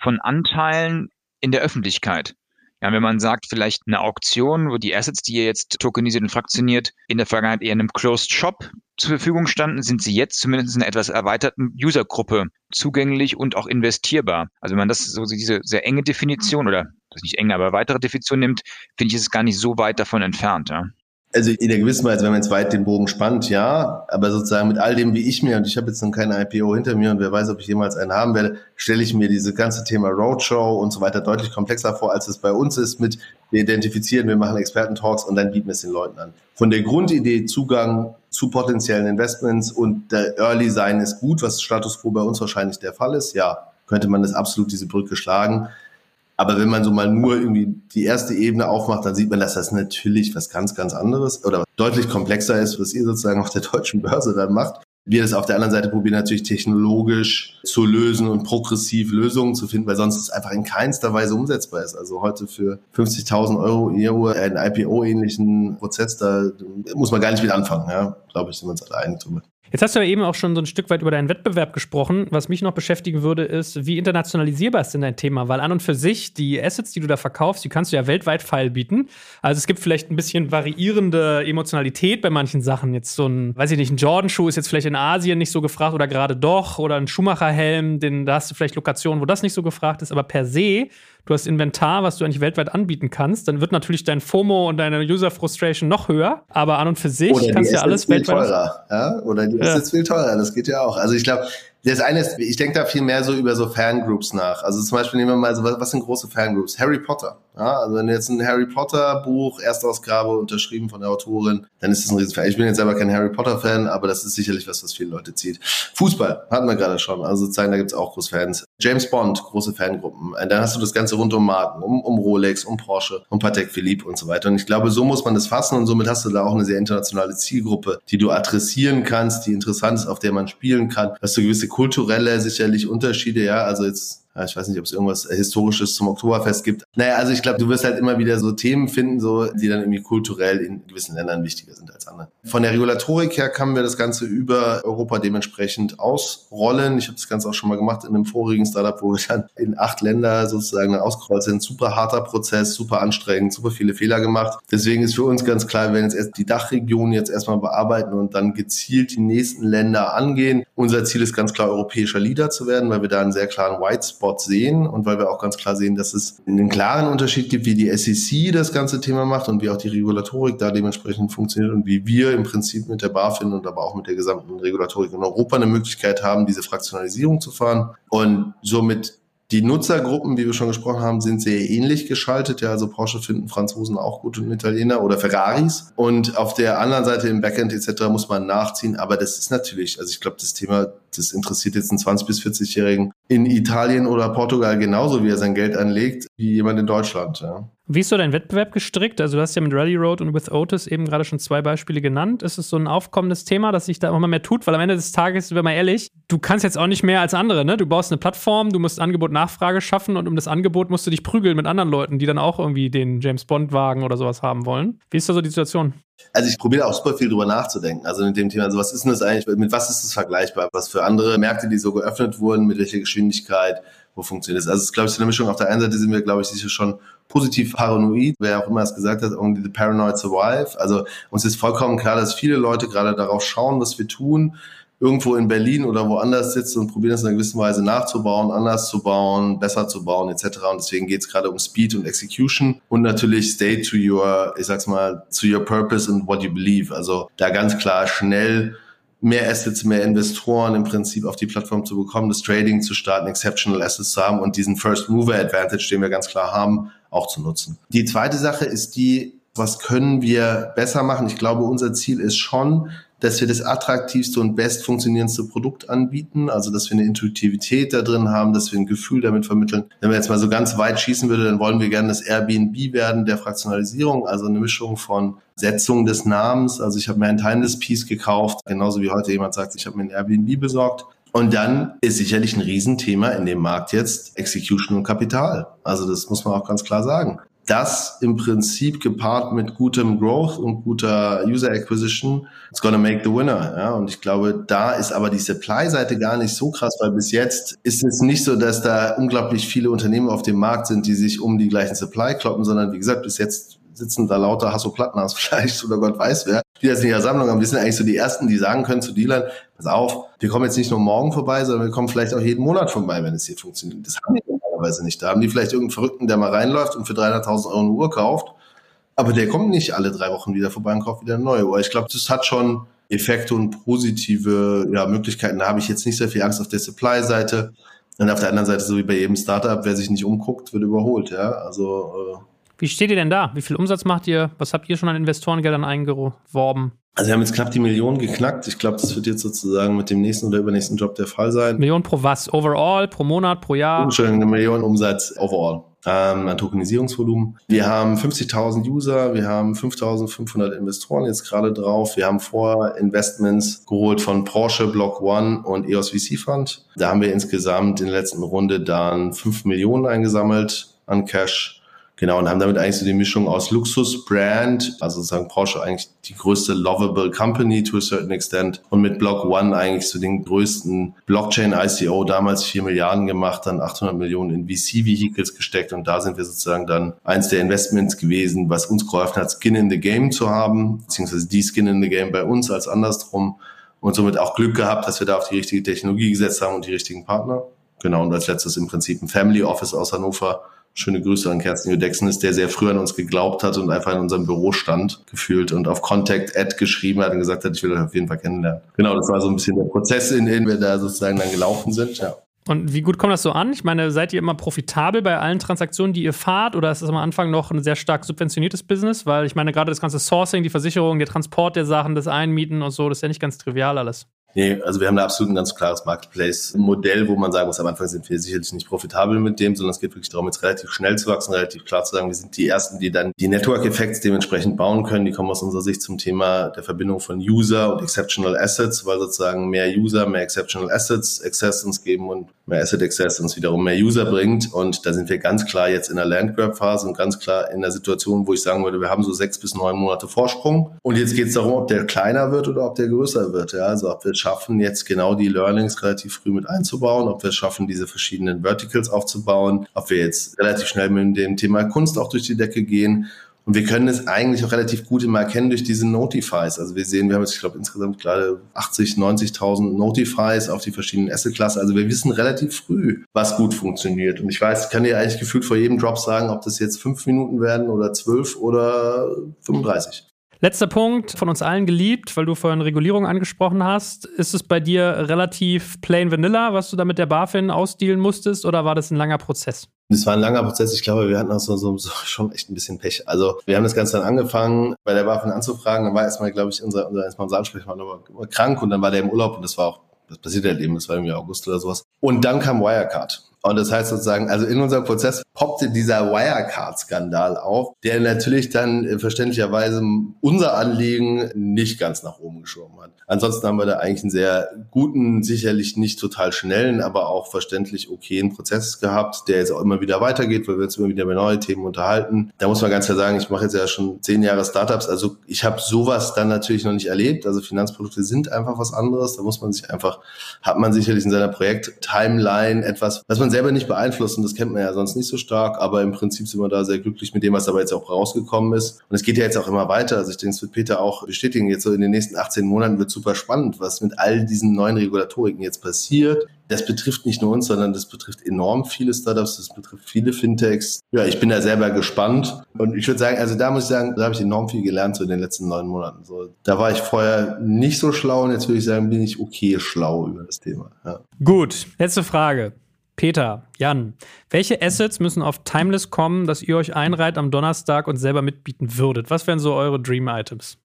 von Anteilen in der Öffentlichkeit. Ja, wenn man sagt, vielleicht eine Auktion, wo die Assets, die ihr jetzt tokenisiert und fraktioniert, in der Vergangenheit eher in einem Closed Shop zur Verfügung standen, sind sie jetzt zumindest in einer etwas erweiterten Usergruppe zugänglich und auch investierbar. Also wenn man das so diese sehr enge Definition oder das nicht enge, aber weitere Definition nimmt, finde ich, ist es gar nicht so weit davon entfernt. Ja also in der gewissen Weise, wenn man jetzt weit den Bogen spannt, ja, aber sozusagen mit all dem, wie ich mir, und ich habe jetzt noch keine IPO hinter mir und wer weiß, ob ich jemals einen haben werde, stelle ich mir diese ganze Thema Roadshow und so weiter deutlich komplexer vor, als es bei uns ist mit wir identifizieren, wir machen Experten-Talks und dann bieten wir es den Leuten an. Von der Grundidee Zugang zu potenziellen Investments und der Early Sein ist gut, was Status Quo bei uns wahrscheinlich der Fall ist, ja, könnte man das absolut diese Brücke schlagen. Aber wenn man so mal nur irgendwie die erste Ebene aufmacht, dann sieht man, dass das natürlich was ganz, ganz anderes oder deutlich komplexer ist, was ihr sozusagen auf der deutschen Börse dann macht. Wir das auf der anderen Seite probieren natürlich technologisch zu lösen und progressiv Lösungen zu finden, weil sonst es einfach in keinster Weise umsetzbar ist. Also heute für 50.000 Euro Euro einen IPO-ähnlichen Prozess, da muss man gar nicht mit anfangen. Ja, glaube ich, sind wir uns alle einig drüber. Jetzt hast du ja eben auch schon so ein Stück weit über deinen Wettbewerb gesprochen. Was mich noch beschäftigen würde, ist, wie internationalisierbar ist denn dein Thema? Weil an und für sich, die Assets, die du da verkaufst, die kannst du ja weltweit feil bieten. Also es gibt vielleicht ein bisschen variierende Emotionalität bei manchen Sachen. Jetzt so ein, weiß ich nicht, ein Jordan-Schuh ist jetzt vielleicht in Asien nicht so gefragt oder gerade doch. Oder ein Schumacher-Helm, da hast du vielleicht Lokationen, wo das nicht so gefragt ist. Aber per se du hast Inventar, was du eigentlich weltweit anbieten kannst, dann wird natürlich dein FOMO und deine User Frustration noch höher. Aber an und für sich kannst du ja alles weltweit. Teurer, ja? Oder die ist jetzt viel teurer, das geht ja auch. Also ich glaube, das eine ist, ich denke da viel mehr so über so Fangroups nach. Also zum Beispiel nehmen wir mal so, was sind große Fangroups? Harry Potter. Ja, also wenn du jetzt ein Harry Potter Buch, Erstausgabe, unterschrieben von der Autorin, dann ist das ein Riesenfan. Ich bin jetzt selber kein Harry Potter Fan, aber das ist sicherlich was, was viele Leute zieht. Fußball hatten wir gerade schon. Also sozusagen, da gibt's auch große Fans. James Bond, große Fangruppen. Dann hast du das Ganze rund um Marken, um, um Rolex, um Porsche, um Patek Philippe und so weiter. Und ich glaube, so muss man das fassen und somit hast du da auch eine sehr internationale Zielgruppe, die du adressieren kannst, die interessant ist, auf der man spielen kann. Hast du gewisse kulturelle, sicherlich Unterschiede, ja. Also jetzt ich weiß nicht, ob es irgendwas Historisches zum Oktoberfest gibt. Naja, also ich glaube, du wirst halt immer wieder so Themen finden, so, die dann irgendwie kulturell in gewissen Ländern wichtiger sind als andere. Von der Regulatorik her kann wir das Ganze über Europa dementsprechend ausrollen. Ich habe das Ganze auch schon mal gemacht in einem vorigen Startup, wo wir dann in acht Länder sozusagen ausgerollt sind. Super harter Prozess, super anstrengend, super viele Fehler gemacht. Deswegen ist für uns ganz klar, wir werden jetzt erst die Dachregion jetzt erstmal bearbeiten und dann gezielt die nächsten Länder angehen. Unser Ziel ist ganz klar, europäischer Leader zu werden, weil wir da einen sehr klaren White Spot sehen und weil wir auch ganz klar sehen, dass es einen klaren Unterschied gibt, wie die SEC das ganze Thema macht und wie auch die Regulatorik da dementsprechend funktioniert und wie wir im Prinzip mit der BaFin und aber auch mit der gesamten Regulatorik in Europa eine Möglichkeit haben, diese Fraktionalisierung zu fahren und somit die Nutzergruppen, wie wir schon gesprochen haben, sind sehr ähnlich geschaltet. Ja, also Porsche finden Franzosen auch gut und Italiener oder Ferraris. Und auf der anderen Seite im Backend etc. muss man nachziehen. Aber das ist natürlich, also ich glaube, das Thema, das interessiert jetzt einen 20- bis 40-Jährigen in Italien oder Portugal genauso, wie er sein Geld anlegt, wie jemand in Deutschland. Ja. Wie ist so dein Wettbewerb gestrickt? Also, du hast ja mit Rally Road und With Otis eben gerade schon zwei Beispiele genannt. Ist es so ein aufkommendes Thema, dass sich da immer mehr tut? Weil am Ende des Tages, wenn man ehrlich, du kannst jetzt auch nicht mehr als andere, ne? Du baust eine Plattform, du musst Angebot-Nachfrage schaffen und um das Angebot musst du dich prügeln mit anderen Leuten, die dann auch irgendwie den James Bond-Wagen oder sowas haben wollen. Wie ist da so die Situation? Also ich probiere auch super viel drüber nachzudenken. Also mit dem Thema, also was ist denn das eigentlich, mit was ist das vergleichbar? Was für andere Märkte, die so geöffnet wurden, mit welcher Geschwindigkeit, wo funktioniert das? Also es ist, glaube ich, so eine Mischung. Auf der einen Seite sind wir, glaube ich, sicher schon positiv paranoid, wer auch immer es gesagt hat, only the paranoid survive. Also uns ist vollkommen klar, dass viele Leute gerade darauf schauen, was wir tun, irgendwo in Berlin oder woanders sitzt und probiert es in einer gewissen Weise nachzubauen, anders zu bauen, besser zu bauen etc. Und deswegen geht es gerade um Speed und Execution und natürlich stay to your, ich sag's mal, to your purpose and what you believe. Also da ganz klar schnell mehr Assets, mehr Investoren im Prinzip auf die Plattform zu bekommen, das Trading zu starten, Exceptional Assets zu haben und diesen First Mover Advantage, den wir ganz klar haben, auch zu nutzen. Die zweite Sache ist die, was können wir besser machen? Ich glaube, unser Ziel ist schon, dass wir das attraktivste und best Produkt anbieten, also dass wir eine Intuitivität da drin haben, dass wir ein Gefühl damit vermitteln. Wenn wir jetzt mal so ganz weit schießen würde, dann wollen wir gerne das Airbnb werden der Fraktionalisierung, also eine Mischung von Setzung des Namens. Also ich habe mir ein Timeless Piece gekauft, genauso wie heute jemand sagt, ich habe mir ein Airbnb besorgt. Und dann ist sicherlich ein Riesenthema in dem Markt jetzt Execution und Kapital. Also das muss man auch ganz klar sagen das im Prinzip gepaart mit gutem Growth und guter User Acquisition, it's gonna make the winner. Ja, und ich glaube, da ist aber die Supply-Seite gar nicht so krass, weil bis jetzt ist es nicht so, dass da unglaublich viele Unternehmen auf dem Markt sind, die sich um die gleichen Supply kloppen, sondern wie gesagt, bis jetzt sitzen da lauter Hasso Plattenhaus *laughs* vielleicht oder Gott weiß wer, die das in ihrer Sammlung haben. Die sind eigentlich so die Ersten, die sagen können zu Dealern, pass auf, wir kommen jetzt nicht nur morgen vorbei, sondern wir kommen vielleicht auch jeden Monat vorbei, wenn es hier funktioniert. Das haben die normalerweise nicht. Da haben die vielleicht irgendeinen Verrückten, der mal reinläuft und für 300.000 Euro eine Uhr kauft. Aber der kommt nicht alle drei Wochen wieder vorbei und kauft wieder eine neue Uhr. Ich glaube, das hat schon Effekte und positive ja, Möglichkeiten. Da habe ich jetzt nicht sehr viel Angst auf der Supply-Seite. Und auf der anderen Seite, so wie bei jedem Startup, wer sich nicht umguckt, wird überholt. Ja, also. Äh wie steht ihr denn da? Wie viel Umsatz macht ihr? Was habt ihr schon an Investorengeldern eingeworben? Also wir haben jetzt knapp die Million geknackt. Ich glaube, das wird jetzt sozusagen mit dem nächsten oder übernächsten Job der Fall sein. Million pro was? Overall, pro Monat, pro Jahr? Entschuldigung, eine Million Umsatz overall ähm, an Tokenisierungsvolumen. Wir haben 50.000 User, wir haben 5.500 Investoren jetzt gerade drauf. Wir haben vor Investments geholt von Porsche, Block One und EOS VC Fund. Da haben wir insgesamt in der letzten Runde dann 5 Millionen eingesammelt an Cash Genau, und haben damit eigentlich so die Mischung aus Luxus-Brand, also sozusagen Porsche eigentlich die größte lovable Company to a certain extent und mit Block One eigentlich so den größten Blockchain-ICO, damals vier Milliarden gemacht, dann 800 Millionen in VC-Vehicles gesteckt und da sind wir sozusagen dann eins der Investments gewesen, was uns geholfen hat, Skin in the Game zu haben, beziehungsweise die Skin in the Game bei uns als andersrum und somit auch Glück gehabt, dass wir da auf die richtige Technologie gesetzt haben und die richtigen Partner. Genau, und als letztes im Prinzip ein Family Office aus Hannover, Schöne Grüße an Kerstin Judexen ist, der sehr früh an uns geglaubt hat und einfach in unserem Büro stand, gefühlt und auf Contact Ad geschrieben hat und gesagt hat, ich will euch auf jeden Fall kennenlernen. Genau, das war so ein bisschen der Prozess, in dem wir da sozusagen dann gelaufen sind, ja. Und wie gut kommt das so an? Ich meine, seid ihr immer profitabel bei allen Transaktionen, die ihr fahrt? Oder ist das am Anfang noch ein sehr stark subventioniertes Business? Weil ich meine, gerade das ganze Sourcing, die Versicherung, der Transport der Sachen, das Einmieten und so, das ist ja nicht ganz trivial alles. Nee, also wir haben da absolut ein ganz klares Marketplace-Modell, wo man sagen muss, am Anfang sind wir sicherlich nicht profitabel mit dem, sondern es geht wirklich darum, jetzt relativ schnell zu wachsen, relativ klar zu sagen, wir sind die Ersten, die dann die Network-Effekte dementsprechend bauen können. Die kommen aus unserer Sicht zum Thema der Verbindung von User und Exceptional Assets, weil sozusagen mehr User, mehr Exceptional Assets Access uns geben und mehr Asset Access uns wiederum mehr User bringt. Und da sind wir ganz klar jetzt in der Landgrab-Phase und ganz klar in der Situation, wo ich sagen würde, wir haben so sechs bis neun Monate Vorsprung. Und jetzt geht es darum, ob der kleiner wird oder ob der größer wird. Ja, also ob wir schaffen, jetzt genau die Learnings relativ früh mit einzubauen, ob wir es schaffen, diese verschiedenen Verticals aufzubauen, ob wir jetzt relativ schnell mit dem Thema Kunst auch durch die Decke gehen und wir können es eigentlich auch relativ gut immer erkennen durch diese Notifies. Also wir sehen, wir haben jetzt, ich glaube, insgesamt gerade 80, 90.000 Notifies auf die verschiedenen Asset-Klassen. Also wir wissen relativ früh, was gut funktioniert. Und ich weiß, kann dir eigentlich gefühlt vor jedem Drop sagen, ob das jetzt fünf Minuten werden oder zwölf oder 35. Letzter Punkt, von uns allen geliebt, weil du vorhin Regulierung angesprochen hast. Ist es bei dir relativ plain vanilla, was du da mit der BaFin ausdealen musstest, oder war das ein langer Prozess? Es war ein langer Prozess. Ich glaube, wir hatten auch so, so, so, *laughs* schon echt ein bisschen Pech. Also wir haben das Ganze dann angefangen, bei der BaFin anzufragen. Dann war erstmal, glaube ich, unser, unser, unser Ansprechpartner krank und dann war der im Urlaub und das war auch, das passiert halt eben, das war irgendwie August oder sowas. Und dann kam Wirecard. Und das heißt sozusagen, also in unserem Prozess poppte dieser Wirecard-Skandal auf, der natürlich dann äh, verständlicherweise unser Anliegen nicht ganz nach oben geschoben hat. Ansonsten haben wir da eigentlich einen sehr guten, sicherlich nicht total schnellen, aber auch verständlich okayen Prozess gehabt, der jetzt auch immer wieder weitergeht, weil wir uns immer wieder über neue Themen unterhalten. Da muss man ganz klar sagen, ich mache jetzt ja schon zehn Jahre Startups, also ich habe sowas dann natürlich noch nicht erlebt. Also Finanzprodukte sind einfach was anderes. Da muss man sich einfach, hat man sicherlich in seiner Projekt-Timeline etwas, was man selber nicht beeinflussen, das kennt man ja sonst nicht so stark, aber im Prinzip sind wir da sehr glücklich mit dem, was dabei jetzt auch rausgekommen ist. Und es geht ja jetzt auch immer weiter. Also ich denke, es wird Peter auch bestätigen. Jetzt so in den nächsten 18 Monaten wird super spannend, was mit all diesen neuen Regulatoriken jetzt passiert. Das betrifft nicht nur uns, sondern das betrifft enorm viele Startups, das betrifft viele Fintechs. Ja, ich bin da selber gespannt. Und ich würde sagen, also da muss ich sagen, da habe ich enorm viel gelernt so in den letzten neun Monaten. So, da war ich vorher nicht so schlau und jetzt würde ich sagen, bin ich okay schlau über das Thema. Ja. Gut, letzte Frage. Peter, Jan, welche Assets müssen auf Timeless kommen, dass ihr euch einreiht am Donnerstag und selber mitbieten würdet? Was wären so eure Dream-Items?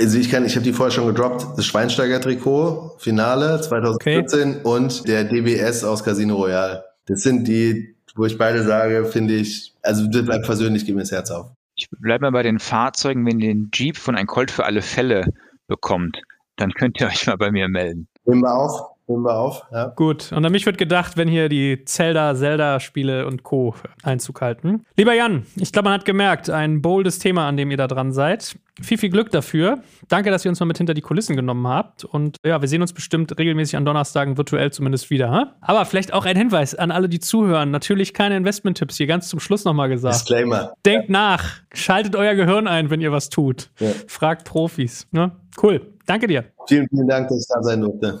Also ich kann, ich habe die vorher schon gedroppt. Das Schweinsteiger-Trikot, Finale 2014 okay. und der DBS aus Casino Royale. Das sind die, wo ich beide sage, finde ich, also das bleibt persönlich, geht mir das Herz auf. Ich bleibe mal bei den Fahrzeugen, wenn ihr den Jeep von ein Colt für alle Fälle bekommt, dann könnt ihr euch mal bei mir melden. Nehmen wir auf. Nehmen wir auf. Ja. Gut. Und an mich wird gedacht, wenn hier die Zelda, Zelda-Spiele und Co. Einzug halten. Lieber Jan, ich glaube, man hat gemerkt, ein boldes Thema, an dem ihr da dran seid. Viel, viel Glück dafür. Danke, dass ihr uns mal mit hinter die Kulissen genommen habt. Und ja, wir sehen uns bestimmt regelmäßig an Donnerstagen virtuell zumindest wieder. Ha? Aber vielleicht auch ein Hinweis an alle, die zuhören. Natürlich keine Investment-Tipps, hier ganz zum Schluss nochmal gesagt. Disclaimer. Denkt ja. nach. Schaltet euer Gehirn ein, wenn ihr was tut. Ja. Fragt Profis. Ne? Cool. Danke dir. Vielen, vielen Dank, dass ich da sein durfte.